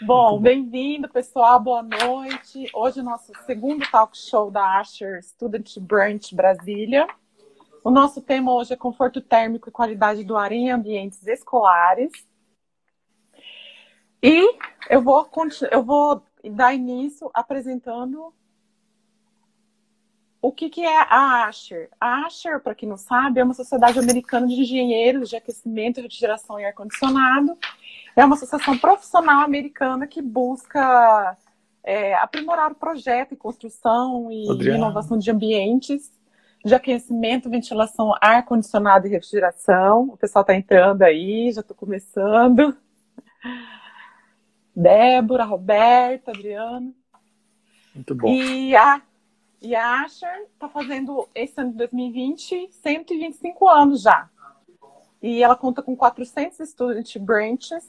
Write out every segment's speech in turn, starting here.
Bom, bem-vindo, pessoal. Boa noite. Hoje é o nosso segundo talk show da Asher Student Branch Brasília. O nosso tema hoje é conforto térmico e qualidade do ar em ambientes escolares. E eu vou, eu vou dar início apresentando o que, que é a Asher. A Asher, para quem não sabe, é uma sociedade americana de engenheiros de aquecimento, refrigeração e ar-condicionado é uma associação profissional americana que busca é, aprimorar o projeto e construção e Adriana. inovação de ambientes de aquecimento, ventilação, ar-condicionado e refrigeração. O pessoal está entrando aí, já estou começando. Débora, Roberta, Adriano. Muito bom. E a, e a Asher está fazendo esse ano de 2020 125 anos já. E ela conta com 400 student branches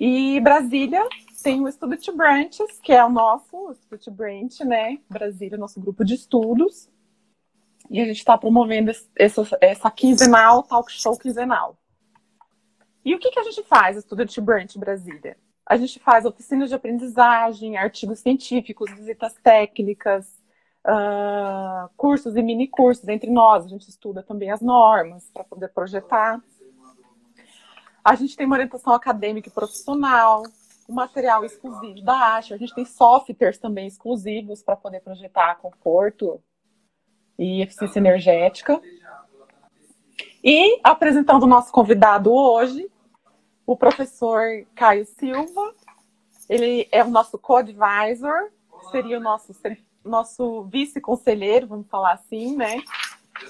e Brasília tem o Student Branches, que é o nosso Student Branch, né? Brasília, nosso grupo de estudos. E a gente está promovendo essa, essa quinzenal, talk show quinzenal. E o que, que a gente faz, Student Branch Brasília? A gente faz oficinas de aprendizagem, artigos científicos, visitas técnicas, uh, cursos e mini cursos entre nós. A gente estuda também as normas para poder projetar. A gente tem uma orientação acadêmica e profissional, um material exclusivo da Asher. A gente tem softwares também exclusivos para poder projetar conforto e eficiência energética. E apresentando o nosso convidado hoje, o professor Caio Silva. Ele é o nosso co-advisor, seria o nosso, nosso vice-conselheiro, vamos falar assim, né?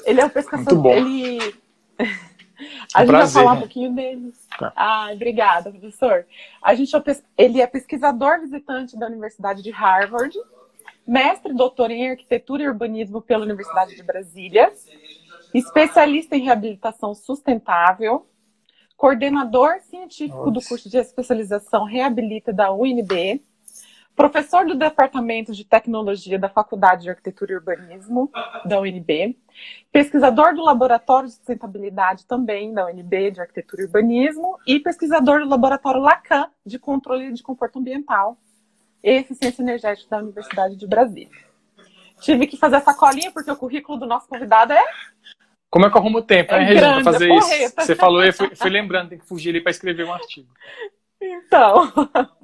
Ele é o pesquisador. Ele a gente prazer, vai falar um pouquinho dele. Tá. Ah, obrigada, professor. A gente é, ele é pesquisador visitante da Universidade de Harvard, mestre e doutor em arquitetura e urbanismo pela Universidade de Brasília, especialista em reabilitação sustentável, coordenador científico Nossa. do curso de especialização Reabilita da UNB, professor do Departamento de Tecnologia da Faculdade de Arquitetura e Urbanismo da UNB, pesquisador do Laboratório de Sustentabilidade também da UNB de Arquitetura e Urbanismo e pesquisador do Laboratório Lacan de Controle de Conforto Ambiental e Eficiência Energética da Universidade de Brasília. Tive que fazer essa colinha porque o currículo do nosso convidado é como é que eu arrumo tempo, né, é Regina, para fazer isso? Você falou e fui, fui lembrando, tem que fugir ali para escrever um artigo. Então.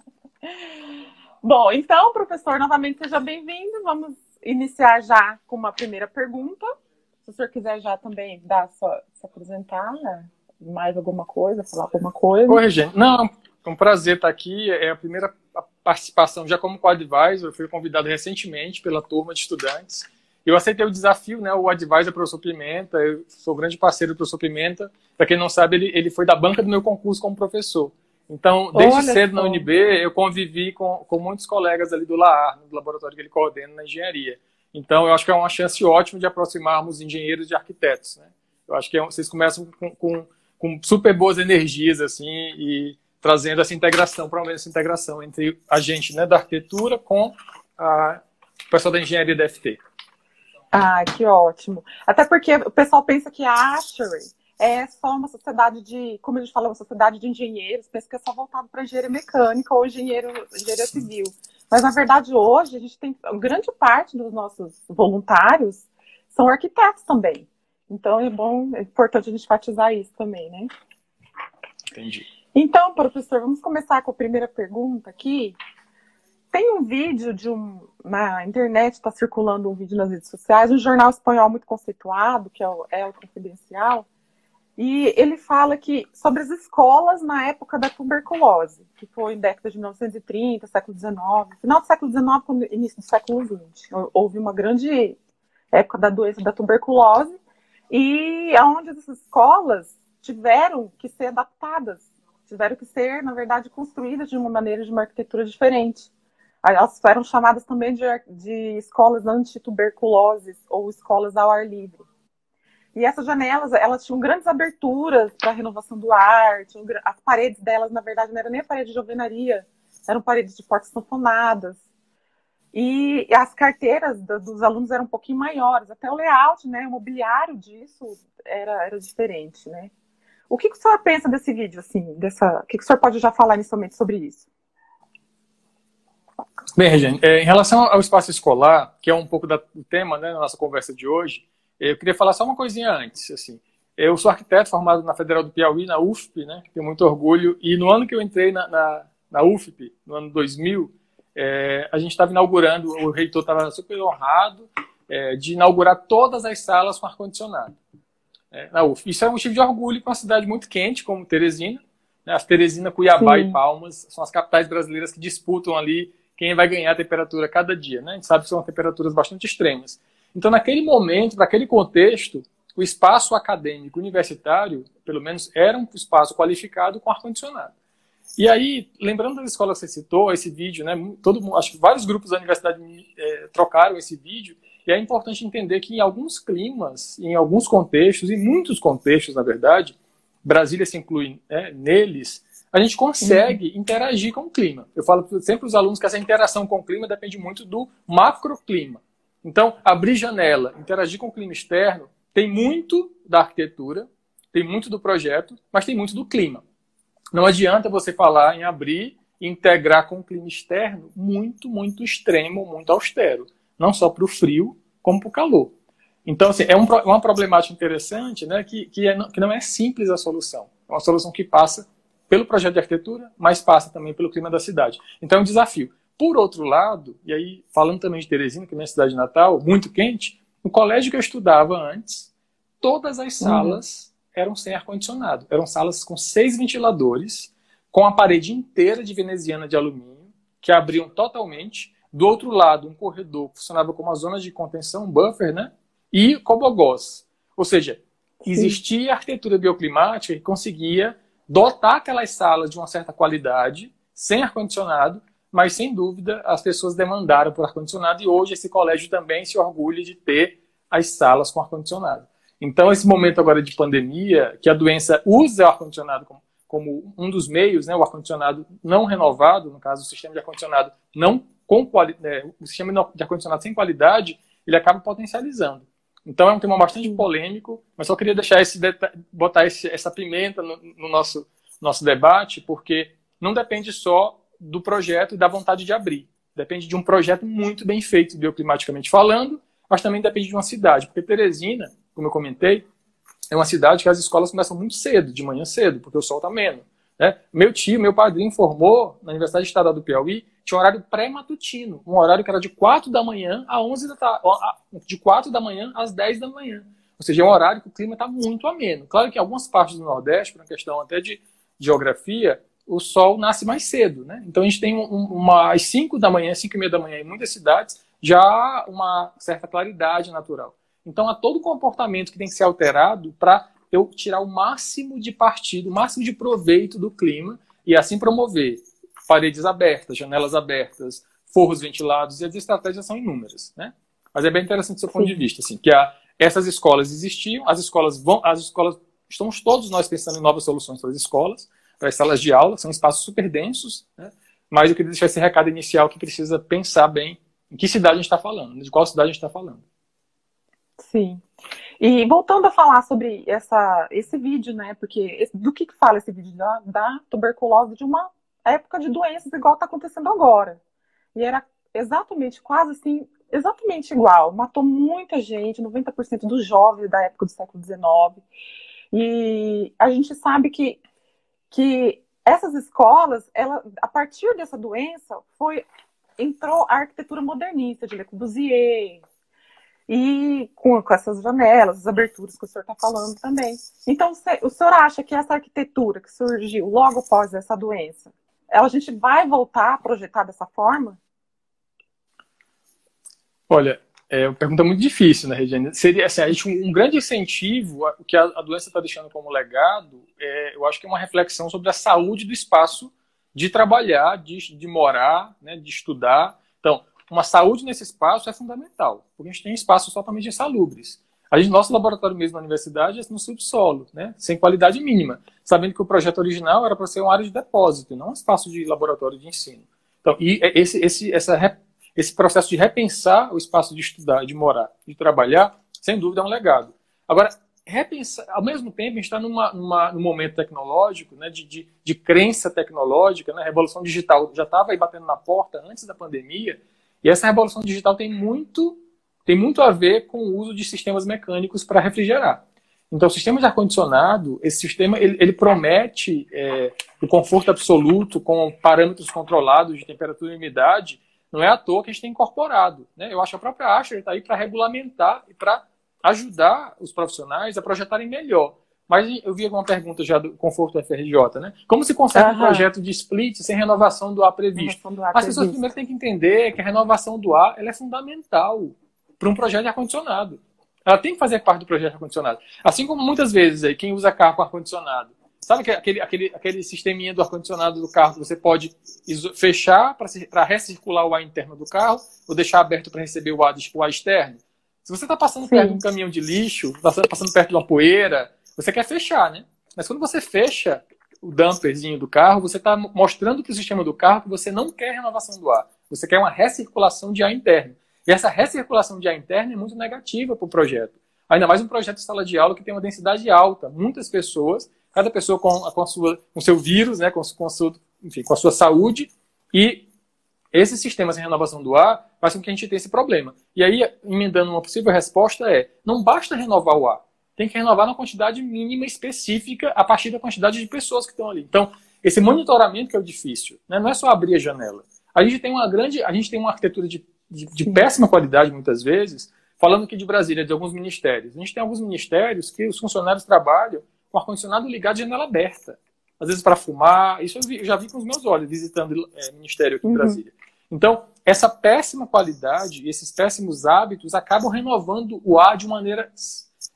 Bom, então, professor, novamente seja bem-vindo. Vamos iniciar já com uma primeira pergunta. Se o senhor quiser já também dar sua, se apresentar, né? mais alguma coisa, falar alguma coisa. Oi, gente. Não, é um prazer estar aqui. É a primeira participação já como co-advisor. Fui convidado recentemente pela turma de estudantes. Eu aceitei o desafio, né? O advisor professor Pimenta. Eu sou grande parceiro do professor Pimenta. Para quem não sabe, ele, ele foi da banca do meu concurso como professor. Então, desde Olha cedo só. na UNB, eu convivi com, com muitos colegas ali do LAAR, do laboratório que ele coordena na engenharia. Então, eu acho que é uma chance ótima de aproximarmos engenheiros de arquitetos. Né? Eu acho que é, vocês começam com, com, com, super boas energias, assim, e trazendo essa integração, promovendo essa integração entre a gente né, da arquitetura com a, o pessoal da engenharia da FT. Ah, que ótimo. Até porque o pessoal pensa que a Ashery é só uma sociedade de, como a gente fala, uma sociedade de engenheiros, pensa que é só voltado para engenharia mecânica ou engenheiro, engenharia civil. Mas, na verdade, hoje, a gente tem grande parte dos nossos voluntários são arquitetos também. Então, é bom, é importante a gente enfatizar isso também, né? Entendi. Então, professor, vamos começar com a primeira pergunta aqui. Tem um vídeo de um. Na internet está circulando um vídeo nas redes sociais, um jornal espanhol muito conceituado, que é o El Confidencial, e ele fala que sobre as escolas na época da tuberculose, que foi em década de 1930, século XIX, final do século XIX, início do século XX. Houve uma grande época da doença da tuberculose e aonde as escolas tiveram que ser adaptadas, tiveram que ser, na verdade, construídas de uma maneira, de uma arquitetura diferente. Elas foram chamadas também de, de escolas antituberculoses ou escolas ao ar livre. E essas janelas, elas tinham grandes aberturas para renovação do ar, tinham, as paredes delas, na verdade, não eram nem a parede de alvenaria, eram paredes de portas sanfonadas. E as carteiras dos alunos eram um pouquinho maiores, até o layout, né, o mobiliário disso era, era diferente, né. O que, que o senhor pensa desse vídeo, assim, dessa... O que, que o senhor pode já falar inicialmente sobre isso? Bem, Regiane, é, em relação ao espaço escolar, que é um pouco do tema né, da nossa conversa de hoje, eu queria falar só uma coisinha antes. Assim, eu sou arquiteto formado na Federal do Piauí, na UFP, né, tenho muito orgulho, e no ano que eu entrei na, na, na UFP, no ano 2000, é, a gente estava inaugurando, o reitor estava super honrado é, de inaugurar todas as salas com ar-condicionado é, na UF. Isso é um motivo de orgulho com uma cidade muito quente como Teresina. Né? As Teresina, Cuiabá Sim. e Palmas são as capitais brasileiras que disputam ali quem vai ganhar a temperatura cada dia. Né? A gente sabe que são temperaturas bastante extremas. Então, naquele momento, naquele contexto, o espaço acadêmico universitário, pelo menos, era um espaço qualificado com ar-condicionado. E aí, lembrando das escolas que você citou, esse vídeo, né, todo mundo, acho que vários grupos da universidade é, trocaram esse vídeo, e é importante entender que em alguns climas, em alguns contextos, em muitos contextos, na verdade, Brasília se inclui né, neles, a gente consegue uhum. interagir com o clima. Eu falo sempre para os alunos que essa interação com o clima depende muito do macroclima. Então, abrir janela, interagir com o clima externo, tem muito da arquitetura, tem muito do projeto, mas tem muito do clima. Não adianta você falar em abrir e integrar com o clima externo muito, muito extremo, muito austero não só para o frio, como para o calor. Então, assim, é um, uma problemática interessante, né, que, que, é, que não é simples a solução. É uma solução que passa pelo projeto de arquitetura, mas passa também pelo clima da cidade. Então, é um desafio. Por outro lado, e aí falando também de Teresina, que é minha cidade natal, muito quente, no colégio que eu estudava antes, todas as uhum. salas uhum. eram sem ar-condicionado. Eram salas com seis ventiladores, com a parede inteira de veneziana de alumínio, que abriam totalmente, do outro lado, um corredor que funcionava como uma zona de contenção, um buffer, né? E cobogós. Ou seja, existia arquitetura bioclimática que conseguia dotar aquelas salas de uma certa qualidade, sem ar-condicionado, mas sem dúvida as pessoas demandaram por ar-condicionado e hoje esse colégio também se orgulha de ter as salas com ar-condicionado. Então, esse momento agora de pandemia, que a doença usa o ar-condicionado como, como, um dos meios, né, o ar-condicionado não renovado, no caso, o sistema de ar-condicionado não com quali é, o sistema de ar-condicionado sem qualidade, ele acaba potencializando. Então é um tema bastante polêmico, mas só queria deixar esse botar esse, essa pimenta no, no, nosso, nosso debate, porque não depende só do projeto e da vontade de abrir. Depende de um projeto muito bem feito bioclimaticamente falando, mas também depende de uma cidade. Porque Teresina, como eu comentei, é uma cidade que as escolas começam muito cedo, de manhã cedo, porque o sol está menos. Né? Meu tio, meu padrinho, formou na Universidade Estadual do Piauí tinha um horário pré-matutino, um horário que era de 4 da manhã a 11 da tarde, de 4 da manhã às 10 da manhã. Ou seja, é um horário que o clima está muito ameno. Claro que algumas partes do Nordeste, por uma questão até de geografia, o sol nasce mais cedo, né? Então a gente tem um, uma, às 5 da manhã, 5 e meia da manhã em muitas cidades, já uma certa claridade natural. Então há todo comportamento que tem que ser alterado para eu tirar o máximo de partido, o máximo de proveito do clima e assim promover paredes abertas, janelas abertas, forros ventilados, e as estratégias são inúmeras, né? Mas é bem interessante do seu ponto de vista, assim, que a, essas escolas existiam, as escolas vão, as escolas, estamos todos nós pensando em novas soluções para as escolas, para as salas de aula, são espaços super densos, né? mas eu queria deixar esse recado inicial que precisa pensar bem em que cidade a gente está falando, de qual cidade a gente está falando. Sim. E voltando a falar sobre essa, esse vídeo, né? Porque do que, que fala esse vídeo? Da, da tuberculose de uma época de doenças igual está acontecendo agora. E era exatamente, quase assim, exatamente igual. Matou muita gente, 90% dos jovens da época do século XIX. E a gente sabe que, que essas escolas, ela, a partir dessa doença, foi entrou a arquitetura modernista de Le Corbusier, e com, com, essas janelas, as aberturas que o senhor está falando também. Então, o senhor acha que essa arquitetura que surgiu logo após essa doença, a gente vai voltar a projetar dessa forma? Olha, é uma pergunta muito difícil, né, Regiane? Seria assim, a gente, um, um grande incentivo, o que a, a doença está deixando como legado, é, eu acho que é uma reflexão sobre a saúde do espaço de trabalhar, de, de morar, né, de estudar. Então, uma saúde nesse espaço é fundamental, porque a gente tem espaços totalmente insalubres. A gente, nosso laboratório mesmo na universidade é no subsolo, né, sem qualidade mínima, sabendo que o projeto original era para ser uma área de depósito, não um espaço de laboratório de ensino. Então, e é esse, esse, essa, esse processo de repensar o espaço de estudar, de morar, de trabalhar, sem dúvida é um legado. Agora, repensar, ao mesmo tempo, a gente está numa, numa, num momento tecnológico, né, de, de, de crença tecnológica, né, a revolução digital já estava aí batendo na porta antes da pandemia, e essa revolução digital tem muito, tem muito a ver com o uso de sistemas mecânicos para refrigerar. Então, o sistema de ar-condicionado, esse sistema, ele, ele promete é, o conforto absoluto com parâmetros controlados de temperatura e umidade, não é à toa que a gente tem incorporado. Né? Eu acho que a própria Asher está aí para regulamentar e para ajudar os profissionais a projetarem melhor. Mas eu vi alguma pergunta já do Conforto FRJ, né? Como se consegue um projeto de split sem renovação do ar previsto? Do ar As pessoas primeiro têm que entender que a renovação do ar é fundamental para um projeto de ar-condicionado. Ela tem que fazer parte do projeto de ar-condicionado. Assim como muitas vezes aí, quem usa carro com ar-condicionado, sabe aquele, aquele, aquele sisteminha do ar-condicionado do carro que você pode fechar para recircular o ar interno do carro ou deixar aberto para receber o ar, o ar externo? Se você está passando Sim. perto de um caminhão de lixo, tá passando perto de uma poeira, você quer fechar, né? Mas quando você fecha o damperzinho do carro, você está mostrando para o sistema do carro que você não quer renovação do ar. Você quer uma recirculação de ar interno. E essa recirculação de ar interno é muito negativa para o projeto. Ainda mais um projeto de sala de aula que tem uma densidade alta. Muitas pessoas, cada pessoa com, com, a sua, com seu vírus, né, com, com, a sua, enfim, com a sua saúde, e esses sistemas de renovação do ar fazem com que a gente tenha esse problema. E aí, emendando uma possível resposta é, não basta renovar o ar, tem que renovar na quantidade mínima específica a partir da quantidade de pessoas que estão ali. Então, esse monitoramento que é o difícil, né? não é só abrir a janela. A gente tem uma grande, a gente tem uma arquitetura de de, de péssima qualidade, muitas vezes, falando aqui de Brasília, de alguns ministérios. A gente tem alguns ministérios que os funcionários trabalham com ar-condicionado ligado janela aberta. Às vezes para fumar, isso eu, vi, eu, já vi com os meus olhos, visitando é, ministério aqui em uhum. Brasília. Então, essa péssima qualidade, esses péssimos hábitos acabam renovando o ar de maneira,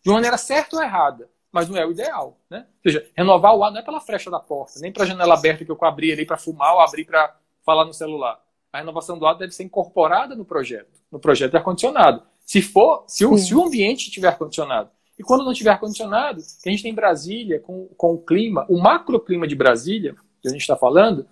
de maneira certa ou errada, mas não é o ideal. Né? Ou seja, renovar o ar não é pela frecha da porta, nem para a janela aberta que eu abri ali para fumar ou abrir para falar no celular a renovação do ar deve ser incorporada no projeto, no projeto de ar-condicionado. Se for, se o, se o ambiente tiver ar-condicionado. E quando não tiver ar-condicionado, que a gente tem Brasília com, com o clima, o macroclima de Brasília, que a gente está falando,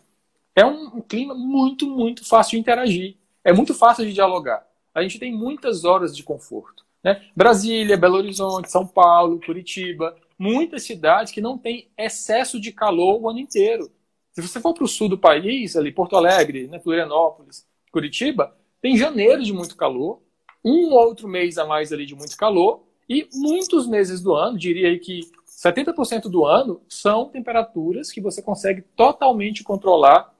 é um, um clima muito, muito fácil de interagir. É muito fácil de dialogar. A gente tem muitas horas de conforto. Né? Brasília, Belo Horizonte, São Paulo, Curitiba, muitas cidades que não têm excesso de calor o ano inteiro. Se você for para o sul do país, ali Porto Alegre, né, Florianópolis, Curitiba, tem janeiro de muito calor, um outro mês a mais ali de muito calor, e muitos meses do ano, diria que 70% do ano, são temperaturas que você consegue totalmente controlar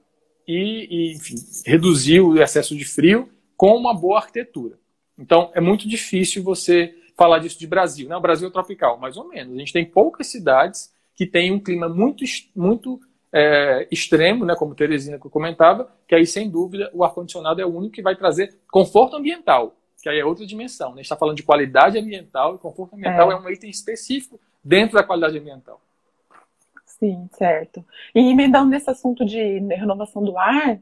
e, e enfim, reduzir o excesso de frio com uma boa arquitetura. Então, é muito difícil você falar disso de Brasil. Né? O Brasil é tropical, mais ou menos. A gente tem poucas cidades que têm um clima muito, muito é, extremo, né, como Teresina comentava, que aí, sem dúvida, o ar-condicionado é o único que vai trazer conforto ambiental, que aí é outra dimensão. Né? A gente está falando de qualidade ambiental e conforto ambiental é. é um item específico dentro da qualidade ambiental. Sim, certo. E emendando nesse assunto de renovação do ar,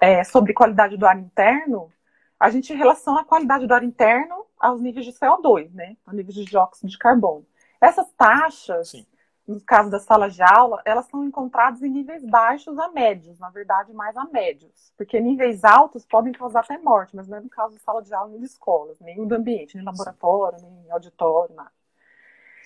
é, sobre qualidade do ar interno, a gente relaciona a qualidade do ar interno aos níveis de CO2, né? Aos níveis de dióxido de carbono. Essas taxas, Sim no caso das salas de aula, elas são encontradas em níveis baixos a médios, na verdade, mais a médios. Porque níveis altos podem causar até morte, mas não é no caso de sala de aula nem de escolas, nem do ambiente, nem laboratório, Sim. nem auditório, nada.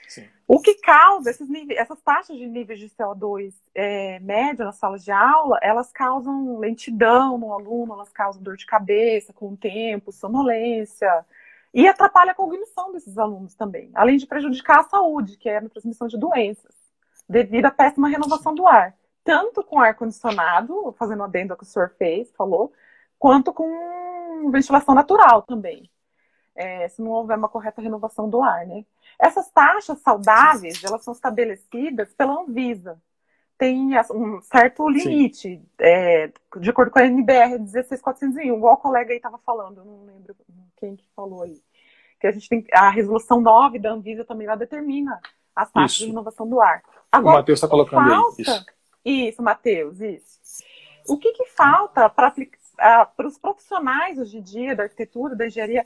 Sim. O que causa esses níveis, essas taxas de níveis de CO2 é, médio nas salas de aula, elas causam lentidão no aluno, elas causam dor de cabeça com o tempo, sonolência, e atrapalha a cognição desses alunos também, além de prejudicar a saúde, que é a transmissão de doenças, devido à péssima renovação do ar. Tanto com ar-condicionado, fazendo adendo ao que o senhor fez, falou, quanto com ventilação natural também. É, se não houver uma correta renovação do ar, né? Essas taxas saudáveis, elas são estabelecidas pela Anvisa, tem um certo limite, é, de acordo com a NBR 16401, igual o colega aí estava falando, não lembro quem que falou aí. Que a gente tem a resolução 9 da Anvisa também lá determina as taxas isso. de renovação do ar. Agora, o Matheus está colocando falta, aí. Isso, isso Matheus, isso. O que, que falta para os profissionais hoje em dia da arquitetura, da engenharia,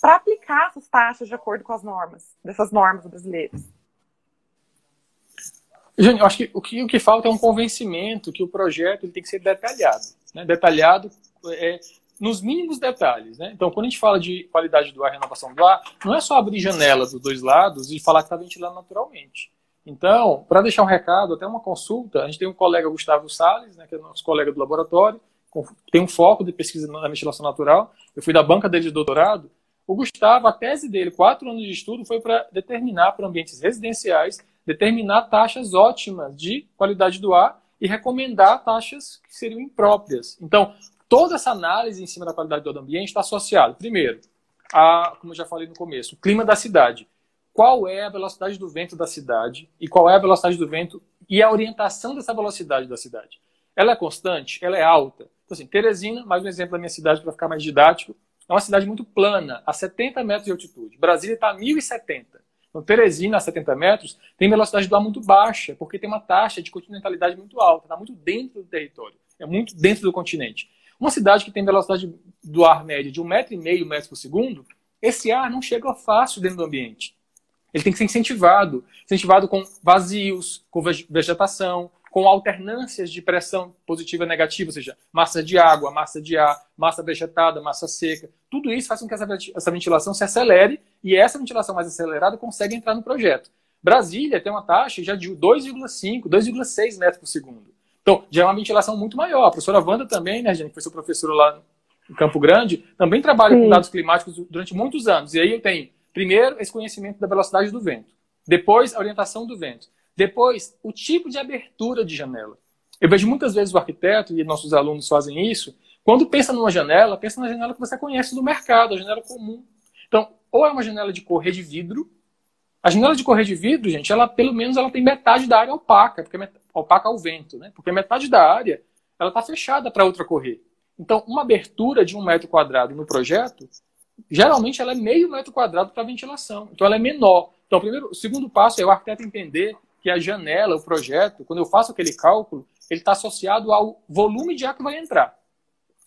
para aplicar essas taxas de acordo com as normas, dessas normas brasileiras? Jânio, eu acho que o, que o que falta é um convencimento que o projeto ele tem que ser detalhado. Né? Detalhado é, nos mínimos detalhes. Né? Então, quando a gente fala de qualidade do ar, renovação do ar, não é só abrir janela dos dois lados e falar que está ventilando naturalmente. Então, para deixar um recado, até uma consulta, a gente tem um colega, Gustavo Sales, né, que é nosso colega do laboratório, tem um foco de pesquisa na ventilação natural. Eu fui da banca dele de doutorado. O Gustavo, a tese dele, quatro anos de estudo, foi para determinar para ambientes residenciais, determinar taxas ótimas de qualidade do ar e recomendar taxas que seriam impróprias. Então, toda essa análise em cima da qualidade do ambiente está associada, primeiro, a, como eu já falei no começo, o clima da cidade. Qual é a velocidade do vento da cidade e qual é a velocidade do vento e a orientação dessa velocidade da cidade. Ela é constante? Ela é alta? Então, assim, Teresina, mais um exemplo da minha cidade para ficar mais didático, é uma cidade muito plana, a 70 metros de altitude. Brasília está a 1.070. Então, Teresina, a 70 metros, tem velocidade do ar muito baixa, porque tem uma taxa de continentalidade muito alta, está muito dentro do território, é muito dentro do continente. Uma cidade que tem velocidade do ar média de um metro meio metros por segundo, esse ar não chega fácil dentro do ambiente. Ele tem que ser incentivado, incentivado com vazios, com vegetação, com alternâncias de pressão positiva e negativa, ou seja, massa de água, massa de ar, massa vegetada, massa seca. Tudo isso faz com que essa ventilação se acelere e essa ventilação mais acelerada consegue entrar no projeto. Brasília tem uma taxa já de 2,5, 2,6 metros por segundo. Então, já é uma ventilação muito maior. A professora Wanda também, né, gente, que foi sua professora lá em Campo Grande, também trabalha Sim. com dados climáticos durante muitos anos. E aí eu tenho, primeiro, esse conhecimento da velocidade do vento. Depois, a orientação do vento. Depois, o tipo de abertura de janela. Eu vejo muitas vezes o arquiteto, e nossos alunos fazem isso, quando pensa numa janela, pensa na janela que você conhece do mercado, a janela comum. Então, ou é uma janela de correr de vidro. A janela de correr de vidro, gente, ela pelo menos ela tem metade da área opaca, porque é opaca ao vento, né? Porque metade da área ela está fechada para outra correr. Então, uma abertura de um metro quadrado no projeto, geralmente ela é meio metro quadrado para ventilação. Então, ela é menor. Então, o, primeiro, o segundo passo é o arquiteto entender que a janela, o projeto, quando eu faço aquele cálculo, ele está associado ao volume de ar que vai entrar.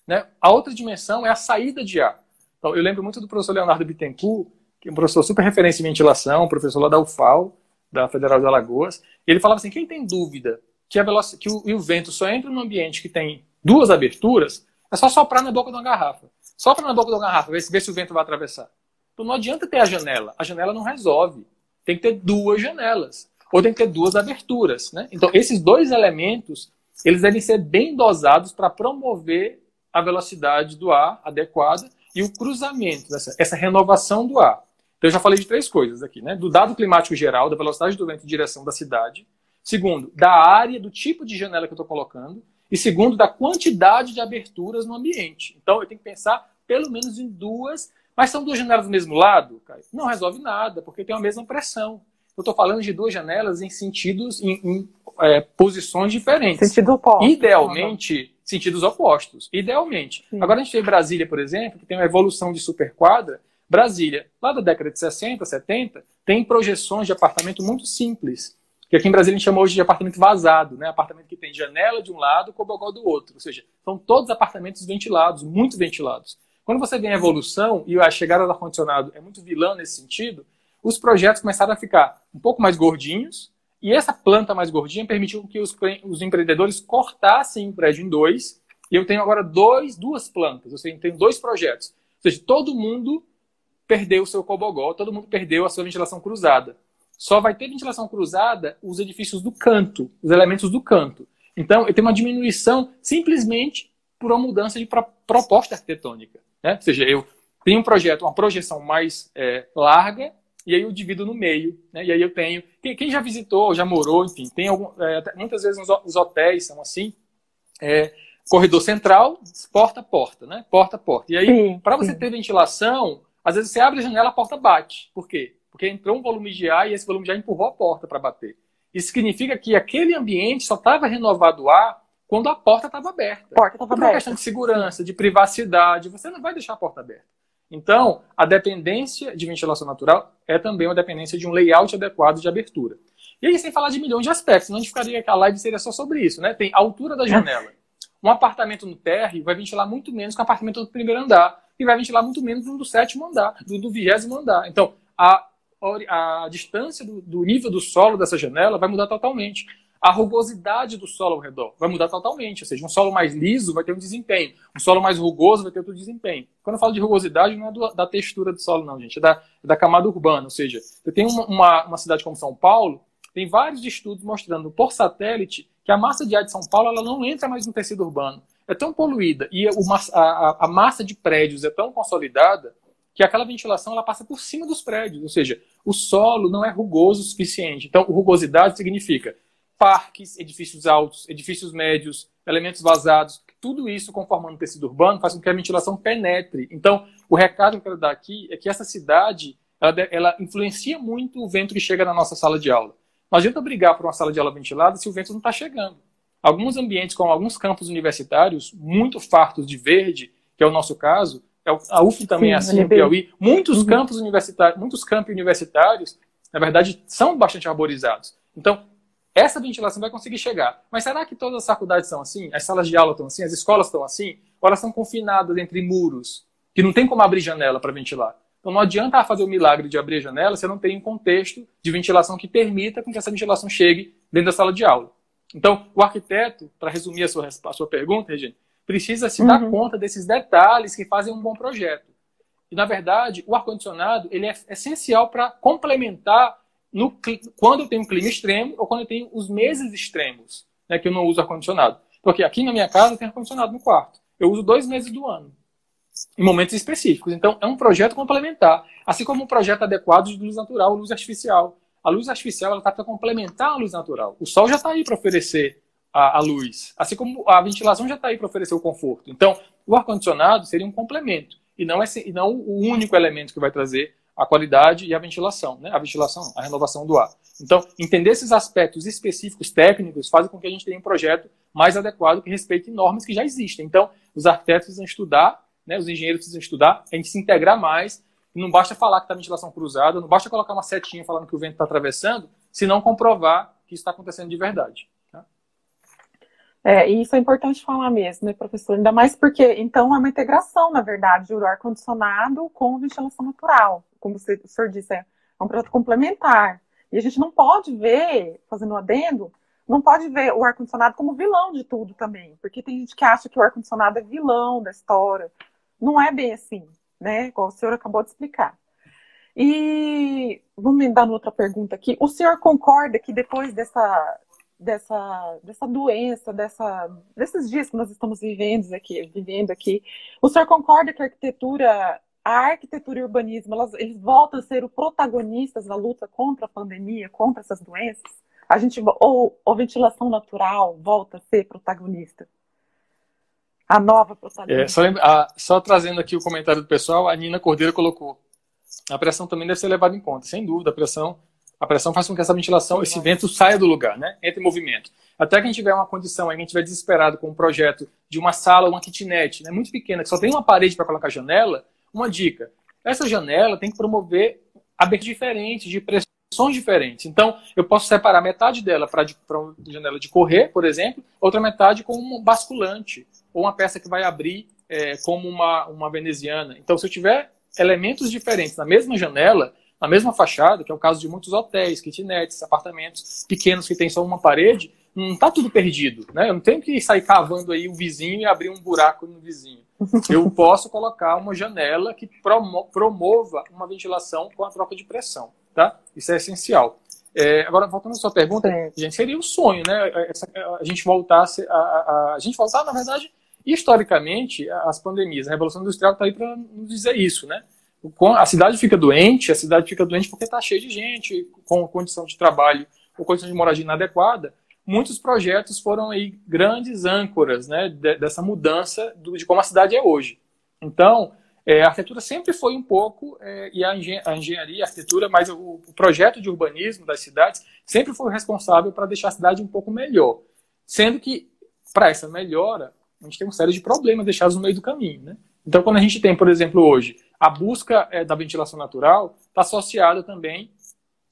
Né? A outra dimensão é a saída de ar. Então, eu lembro muito do professor Leonardo Bittencourt, que é um professor super referência em ventilação, professor lá da UFAL, da Federal de Alagoas. Ele falava assim: quem tem dúvida que, a que o, o vento só entra num ambiente que tem duas aberturas, é só soprar na boca de uma garrafa. Sopra na boca de uma garrafa, vê se, vê se o vento vai atravessar. Então não adianta ter a janela. A janela não resolve. Tem que ter duas janelas ou tem que ter duas aberturas. Né? Então, esses dois elementos, eles devem ser bem dosados para promover a velocidade do ar adequada e o cruzamento, essa, essa renovação do ar. Então, eu já falei de três coisas aqui, né? Do dado climático geral, da velocidade do vento em direção da cidade. Segundo, da área, do tipo de janela que eu estou colocando. E segundo, da quantidade de aberturas no ambiente. Então, eu tenho que pensar pelo menos em duas. Mas são duas janelas do mesmo lado? Não resolve nada, porque tem a mesma pressão. Eu estou falando de duas janelas em sentidos, em, em é, posições diferentes. Sentido oposto. Idealmente, sentidos opostos. Idealmente. Sim. Agora a gente tem Brasília, por exemplo, que tem uma evolução de superquadra. Brasília, lá da década de 60, 70, tem projeções de apartamento muito simples. Que aqui em Brasília a gente chama hoje de apartamento vazado, né? Apartamento que tem janela de um lado e cobogó do outro. Ou seja, são todos apartamentos ventilados, muito ventilados. Quando você vê a evolução e a chegada do ar-condicionado é muito vilã nesse sentido, os projetos começaram a ficar um pouco mais gordinhos, e essa planta mais gordinha permitiu que os, os empreendedores cortassem o prédio em dois, e eu tenho agora dois, duas plantas, eu tenho dois projetos. Ou seja, todo mundo perdeu o seu cobogó, todo mundo perdeu a sua ventilação cruzada. Só vai ter ventilação cruzada os edifícios do canto, os elementos do canto. Então, eu tenho uma diminuição simplesmente por uma mudança de proposta arquitetônica. Né? Ou seja, eu tenho um projeto, uma projeção mais é, larga, e aí eu divido no meio, né? E aí eu tenho. Quem, quem já visitou, já morou, enfim, tem algum, é, muitas vezes os hotéis são assim. É, corredor central, porta a porta, né? Porta a porta. E aí, para você ter ventilação, às vezes você abre a janela, a porta bate. Por quê? Porque entrou um volume de ar e esse volume de ar empurrou a porta para bater. Isso significa que aquele ambiente só estava renovado o ar quando a porta estava aberta. Porta estava aberta. Por uma questão de segurança, de privacidade, você não vai deixar a porta aberta. Então, a dependência de ventilação natural é também uma dependência de um layout adequado de abertura. E aí, sem falar de milhões de aspectos, senão a gente ficaria que a live seria só sobre isso, né? Tem a altura da janela. Um apartamento no térreo vai ventilar muito menos que um apartamento do primeiro andar e vai ventilar muito menos do sétimo andar, do vigésimo andar. Então, a, a distância do, do nível do solo dessa janela vai mudar totalmente. a rugosidade do solo ao redor vai mudar totalmente. Ou seja, um solo mais liso vai ter um desempenho, um solo mais rugoso vai ter outro desempenho. Quando eu falo de rugosidade, não é do, da textura do solo, não, gente, é da, é da camada urbana. Ou seja, eu tenho uma, uma, uma, cidade como São Paulo, tem vários estudos mostrando por satélite que a massa de ar de São Paulo ela não entra mais no tecido urbano. É tão poluída e o, a, a massa de prédios é tão consolidada que aquela ventilação ela passa por cima dos prédios. Ou seja, o solo não é rugoso o suficiente. Então, rugosidade significa parques, edifícios altos, edifícios médios, elementos vazados, tudo isso conformando o tecido urbano faz com que a ventilação penetre. Então, o recado que eu quero dar aqui é que essa cidade ela, ela influencia muito o vento que chega na nossa sala de aula. Não adianta brigar por uma sala de aula ventilada se o vento não está chegando. Alguns ambientes, como alguns campos universitários, muito fartos de verde, que é o nosso caso, é a UF também Sim, é assim, o Piauí, muitos uhum. campos universitários, muitos campos universitários, na verdade, são bastante arborizados. Então, essa ventilação vai conseguir chegar. Mas será que todas as faculdades são assim? As salas de aula estão assim? As escolas estão assim? Ou elas estão confinadas entre muros, que não tem como abrir janela para ventilar? Então não adianta fazer o milagre de abrir a janela se não tem um contexto de ventilação que permita que essa ventilação chegue dentro da sala de aula. Então, o arquiteto, para resumir a sua, a sua pergunta, Regina, precisa se uhum. dar conta desses detalhes que fazem um bom projeto. E, na verdade, o ar-condicionado ele é essencial para complementar no, quando eu tenho um clima extremo ou quando eu tenho os meses extremos, né, que eu não uso ar-condicionado. Porque aqui na minha casa tem ar-condicionado no quarto. Eu uso dois meses do ano, em momentos específicos. Então, é um projeto complementar, assim como um projeto adequado de luz natural, luz artificial. A luz artificial está para complementar a luz natural. O sol já está aí para oferecer a, a, luz, assim como a ventilação já está aí para oferecer o conforto. Então, o ar-condicionado seria um complemento e não, é, e não o único elemento que vai trazer a qualidade e a ventilação, né? A ventilação, a renovação do ar. Então, entender esses aspectos específicos técnicos faz com que a gente tenha um projeto mais adequado que respeite normas que já existem. Então, os arquitetos precisam estudar, né? Os engenheiros precisam estudar, a gente se integrar mais. Não basta falar que está ventilação cruzada, não basta colocar uma setinha falando que o vento está atravessando, se não comprovar que está acontecendo de verdade. É, e isso é importante falar mesmo, né, professor? Ainda mais porque, então, é uma integração, na verdade, do ar-condicionado com ventilação natural. Como o senhor disse, é um projeto complementar. E a gente não pode ver, fazendo um adendo, não pode ver o ar-condicionado como vilão de tudo também. Porque tem gente que acha que o ar-condicionado é vilão da história. Não é bem assim, né? Como o senhor acabou de explicar. E vamos dar outra pergunta aqui. O senhor concorda que depois dessa, dessa, dessa doença, dessa, desses dias que nós estamos vivendo aqui, vivendo aqui, o senhor concorda que a arquitetura, a arquitetura e o urbanismo, elas, eles voltam a ser os protagonistas da luta contra a pandemia, contra essas doenças? A gente, ou, ou ventilação natural volta a ser protagonista? A nova protagonista? É, só, lembra, a, só trazendo aqui o comentário do pessoal, a Nina Cordeiro colocou. A pressão também deve ser levada em conta, sem dúvida, a pressão a pressão faz com que essa ventilação, esse vento saia do lugar, né? Entre em movimento. Até que a gente tiver uma condição, a gente estiver desesperado com um projeto de uma sala, uma kitnet, né, muito pequena, que só tem uma parede para colocar janela, uma dica. Essa janela tem que promover aberturas diferentes, de pressões diferentes. Então, eu posso separar metade dela para uma janela de correr, por exemplo, outra metade com um basculante, ou uma peça que vai abrir é, como uma, uma veneziana. Então, se eu tiver elementos diferentes na mesma janela, na mesma fachada, que é o caso de muitos hotéis, kitnets, apartamentos pequenos que tem só uma parede, não está tudo perdido, né? Eu não tenho que sair cavando aí o vizinho e abrir um buraco no vizinho. Eu posso colocar uma janela que promova uma ventilação com a troca de pressão, tá? Isso é essencial. É, agora, voltando à sua pergunta, gente, seria um sonho, né? Essa, a gente voltasse a, a, a, gente voltar, na verdade, historicamente, as pandemias. A Revolução Industrial está aí para nos dizer isso, né? a cidade fica doente, a cidade fica doente porque está cheia de gente, com condição de trabalho ou condição de moradia inadequada. Muitos projetos foram aí grandes âncoras né, dessa mudança de como a cidade é hoje. Então, é, a arquitetura sempre foi um pouco, é, e a, engen a, engenharia, a arquitetura, mas o, o, projeto de urbanismo das cidades sempre foi responsável para deixar a cidade um pouco melhor. Sendo que, para essa melhora, a gente tem uma série de problemas deixados no meio do caminho. Né? Então, quando a gente tem, por exemplo, hoje, a busca é, da ventilação natural está associada também,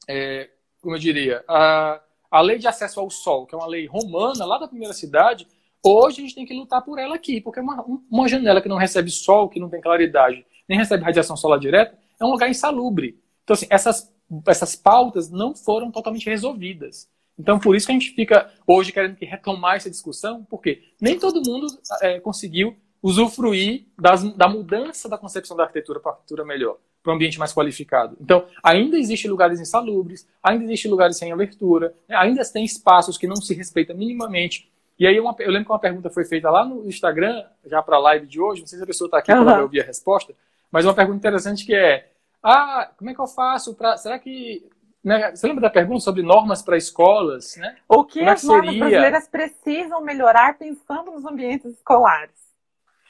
é, como eu diria, a, a lei de acesso ao sol, que é uma lei romana, lá da primeira cidade, hoje a gente tem que lutar por ela aqui, porque uma, uma janela que não recebe sol, que não tem claridade, nem recebe radiação solar direta, é um lugar insalubre. Então, assim, essas, essas pautas não foram totalmente resolvidas. Então, por isso que a gente fica hoje querendo retomar essa discussão, porque nem todo mundo é, conseguiu usufruir das, da mudança da concepção da arquitetura para a arquitetura melhor, para um ambiente mais qualificado. Então, ainda existem lugares insalubres, ainda existem lugares sem abertura, né? ainda tem espaços que não se respeitam minimamente. E aí, uma, eu lembro que uma pergunta foi feita lá no Instagram, já para a live de hoje, não sei se a pessoa está aqui uhum. para ouvir a resposta, mas uma pergunta interessante que é, ah, como é que eu faço para... Será que né, você lembra da pergunta sobre normas para escolas? Né? O que Como as normas brasileiras precisam melhorar pensando nos ambientes escolares?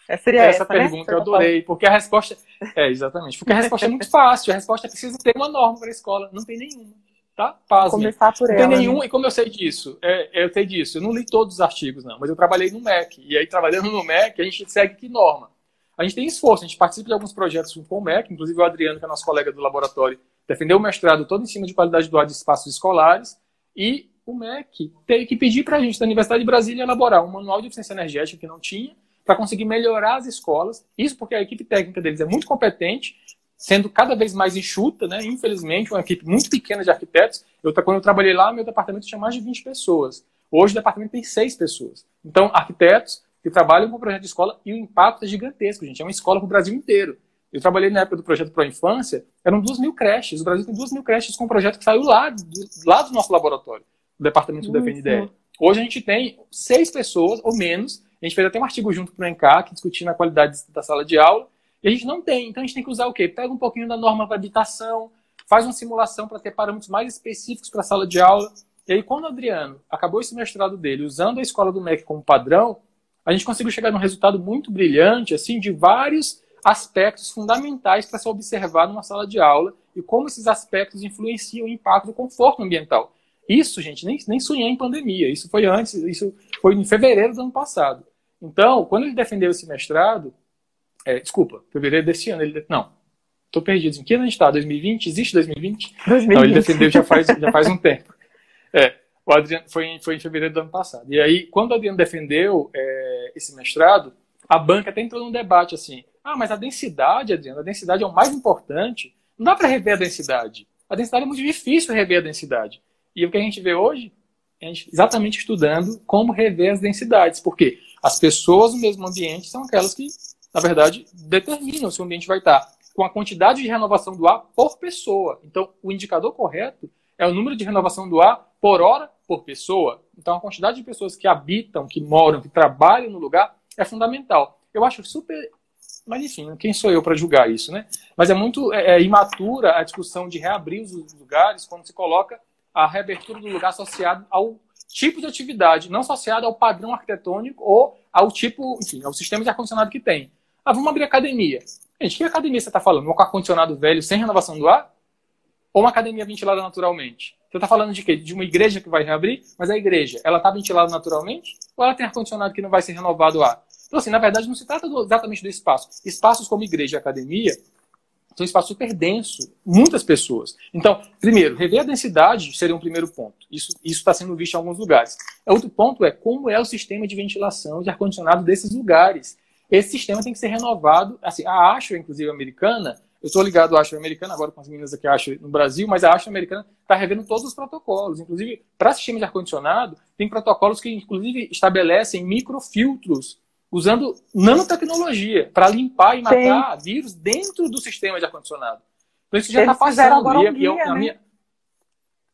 Essa seria essa, essa né? pergunta né? eu adorei, porque a resposta é exatamente, porque a resposta é muito fácil. A resposta é precisa ter uma norma para a escola, não tem nenhuma, tá? Pasme. Começar por não ela. Não tem nenhuma. Né? E como eu sei disso? É, eu sei disso. Eu não li todos os artigos não, mas eu trabalhei no MEC e aí trabalhando no MEC a gente segue que norma? A gente tem esforço, a gente participa de alguns projetos com o MEC, inclusive o Adriano, que é nosso colega do laboratório, defendeu o mestrado todo em cima de qualidade do ar de espaços escolares e o MEC teve que pedir para a gente, da Universidade de Brasília, elaborar um manual de eficiência energética que não tinha, para conseguir melhorar as escolas. Isso porque a equipe técnica deles é muito competente, sendo cada vez mais enxuta, né? Infelizmente, uma equipe muito pequena de arquitetos. Eu, quando eu trabalhei lá, meu departamento tinha mais de 20 pessoas. Hoje o departamento tem seis pessoas. Então, arquitetos que trabalham com o projeto de escola e o impacto é gigantesco, gente. É uma escola para o Brasil inteiro. Eu trabalhei na época do projeto Pro Infância, eram duas mil creches. O Brasil tem duas mil creches com um projeto que saiu lá do, lá do nosso laboratório, do departamento do FNDE. Hoje a gente tem seis pessoas ou menos a gente fez até um artigo junto para o ENCAC, discutindo a qualidade da sala de aula. E a gente não tem. Então a gente tem que usar o quê? Pega um pouquinho da norma para habitação, faz uma simulação para ter parâmetros mais específicos para a sala de aula. E aí, quando o Adriano acabou esse mestrado dele usando a escola do MEC como padrão, a gente conseguiu chegar num resultado muito brilhante, assim, de vários aspectos fundamentais para se observar numa sala de aula e como esses aspectos influenciam o impacto do conforto ambiental. Isso, gente, nem, nem sonhei em pandemia. Isso foi antes, isso foi em fevereiro do ano passado. Então, quando ele defendeu esse mestrado, é, desculpa, fevereiro desse ano, ele não, estou perdido. Em que ano a gente está? 2020? Existe 2020? 2020? Não, ele defendeu já faz, já faz um tempo. É, o Adriano foi foi em fevereiro do ano passado. E aí, quando o Adriano defendeu é, esse mestrado, a banca até entrou num debate assim: ah, mas a densidade, Adriano, a densidade é o mais importante. Não dá para rever a densidade. A densidade é muito difícil rever a densidade. E o que a gente vê hoje gente exatamente estudando como rever as densidades, porque as pessoas no mesmo ambiente são aquelas que, na verdade, determinam se o ambiente vai estar com a quantidade de renovação do ar por pessoa. Então, o indicador correto é o número de renovação do ar por hora por pessoa. Então, a quantidade de pessoas que habitam, que moram, que trabalham no lugar é fundamental. Eu acho super. Mas, enfim, quem sou eu para julgar isso, né? Mas é muito é, é, imatura a discussão de reabrir os lugares quando se coloca a reabertura do lugar associado ao tipo de atividade, não associado ao padrão arquitetônico ou ao tipo, enfim, ao sistema de ar-condicionado que tem. Ah, vamos abrir academia. Gente, que academia você está falando? Um ar-condicionado velho sem renovação do ar? Ou uma academia ventilada naturalmente? Você está falando de quê? De uma igreja que vai reabrir? Mas a igreja, ela está ventilada naturalmente? Ou ela tem ar-condicionado que não vai ser renovado o ar? Então, assim, na verdade, não se trata do, exatamente do espaço. Espaços como igreja e academia, são um espaço super denso, muitas pessoas. Então, primeiro, rever a densidade seria um primeiro ponto. Isso está sendo visto em alguns lugares. Outro ponto é como é o sistema de ventilação de ar-condicionado desses lugares. Esse sistema tem que ser renovado. Assim, a Asher, inclusive, americana, eu estou ligado à Asher americana, agora com as meninas aqui Asher no Brasil, mas a Asher americana está revendo todos os protocolos. Inclusive, para sistema de ar-condicionado, tem protocolos que, inclusive, estabelecem microfiltros usando nanotecnologia para limpar e matar Sim. vírus dentro do sistema de ar-condicionado. Então isso já está passando. Agora um guia, e, né? minha...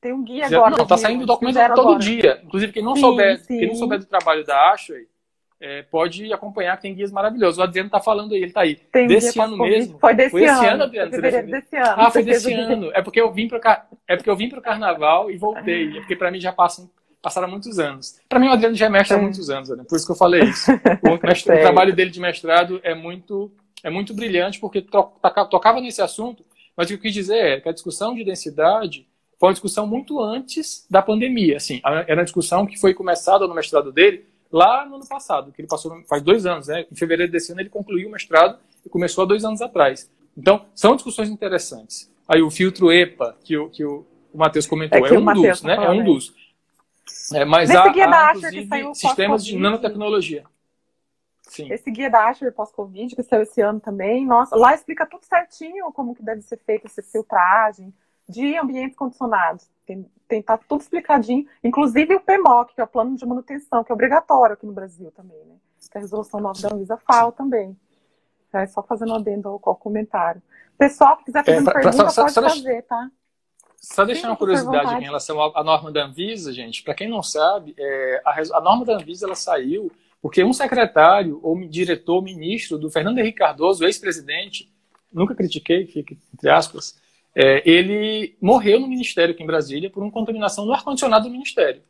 Tem um guia já, agora. Não, está saindo documento todo agora. dia. Inclusive, quem não, sim, souber, sim. quem não souber do trabalho da Ashley, é, pode acompanhar, que tem guias maravilhosos. O Adriano está falando aí, ele está aí. Tem desse ano mesmo. Foi desse foi ano. ano, Adriano. Foi desse ano. Ah, foi desse ano. É porque eu vim para é porque eu vim para o carnaval e voltei. É porque para mim já passam passaram muitos anos. Para mim, o Adriano já é mestre há muitos anos, né? por isso que eu falei isso. O, mestre, o, trabalho dele de mestrado é muito, é muito brilhante, porque tocava nesse assunto, mas o que eu quis dizer é que a discussão de densidade foi uma discussão muito antes da pandemia. Assim, era uma discussão que foi começada no mestrado dele lá no ano passado, que ele passou faz dois anos, né? Em fevereiro desse ano ele concluiu o mestrado e começou há dois anos atrás. Então, são discussões interessantes. Aí o filtro EPA, que o, que o, o Matheus comentou, é, é um dos, né? É um dos. É, mas Nesse há, guia há, da saiu sistemas de nanotecnologia. Sim. Esse guia da Asher pós-Covid, que saiu esse ano também, nossa, lá explica tudo certinho como que deve ser feita essa filtragem, de ambientes condicionados. Tem, tem tá tudo explicadinho, inclusive o PMOC, que é o plano de manutenção, que é obrigatório aqui no Brasil também, né? Que a resolução 9 da Anvisa fala também. É só fazendo adendo ao, ao comentário. Pessoal que quiser fazer é, pra, pergunta, pra, só, pode só fazer, tá? Só deixar uma curiosidade em relação à norma da Anvisa, gente. Para quem não sabe, é, a, a, norma da Anvisa ela saiu porque um secretário ou diretor, ministro do Fernando Henrique Cardoso, ex-presidente, nunca critiquei, fica entre aspas, é, ele morreu no ministério aqui em Brasília por uma contaminação no ar-condicionado do ministério.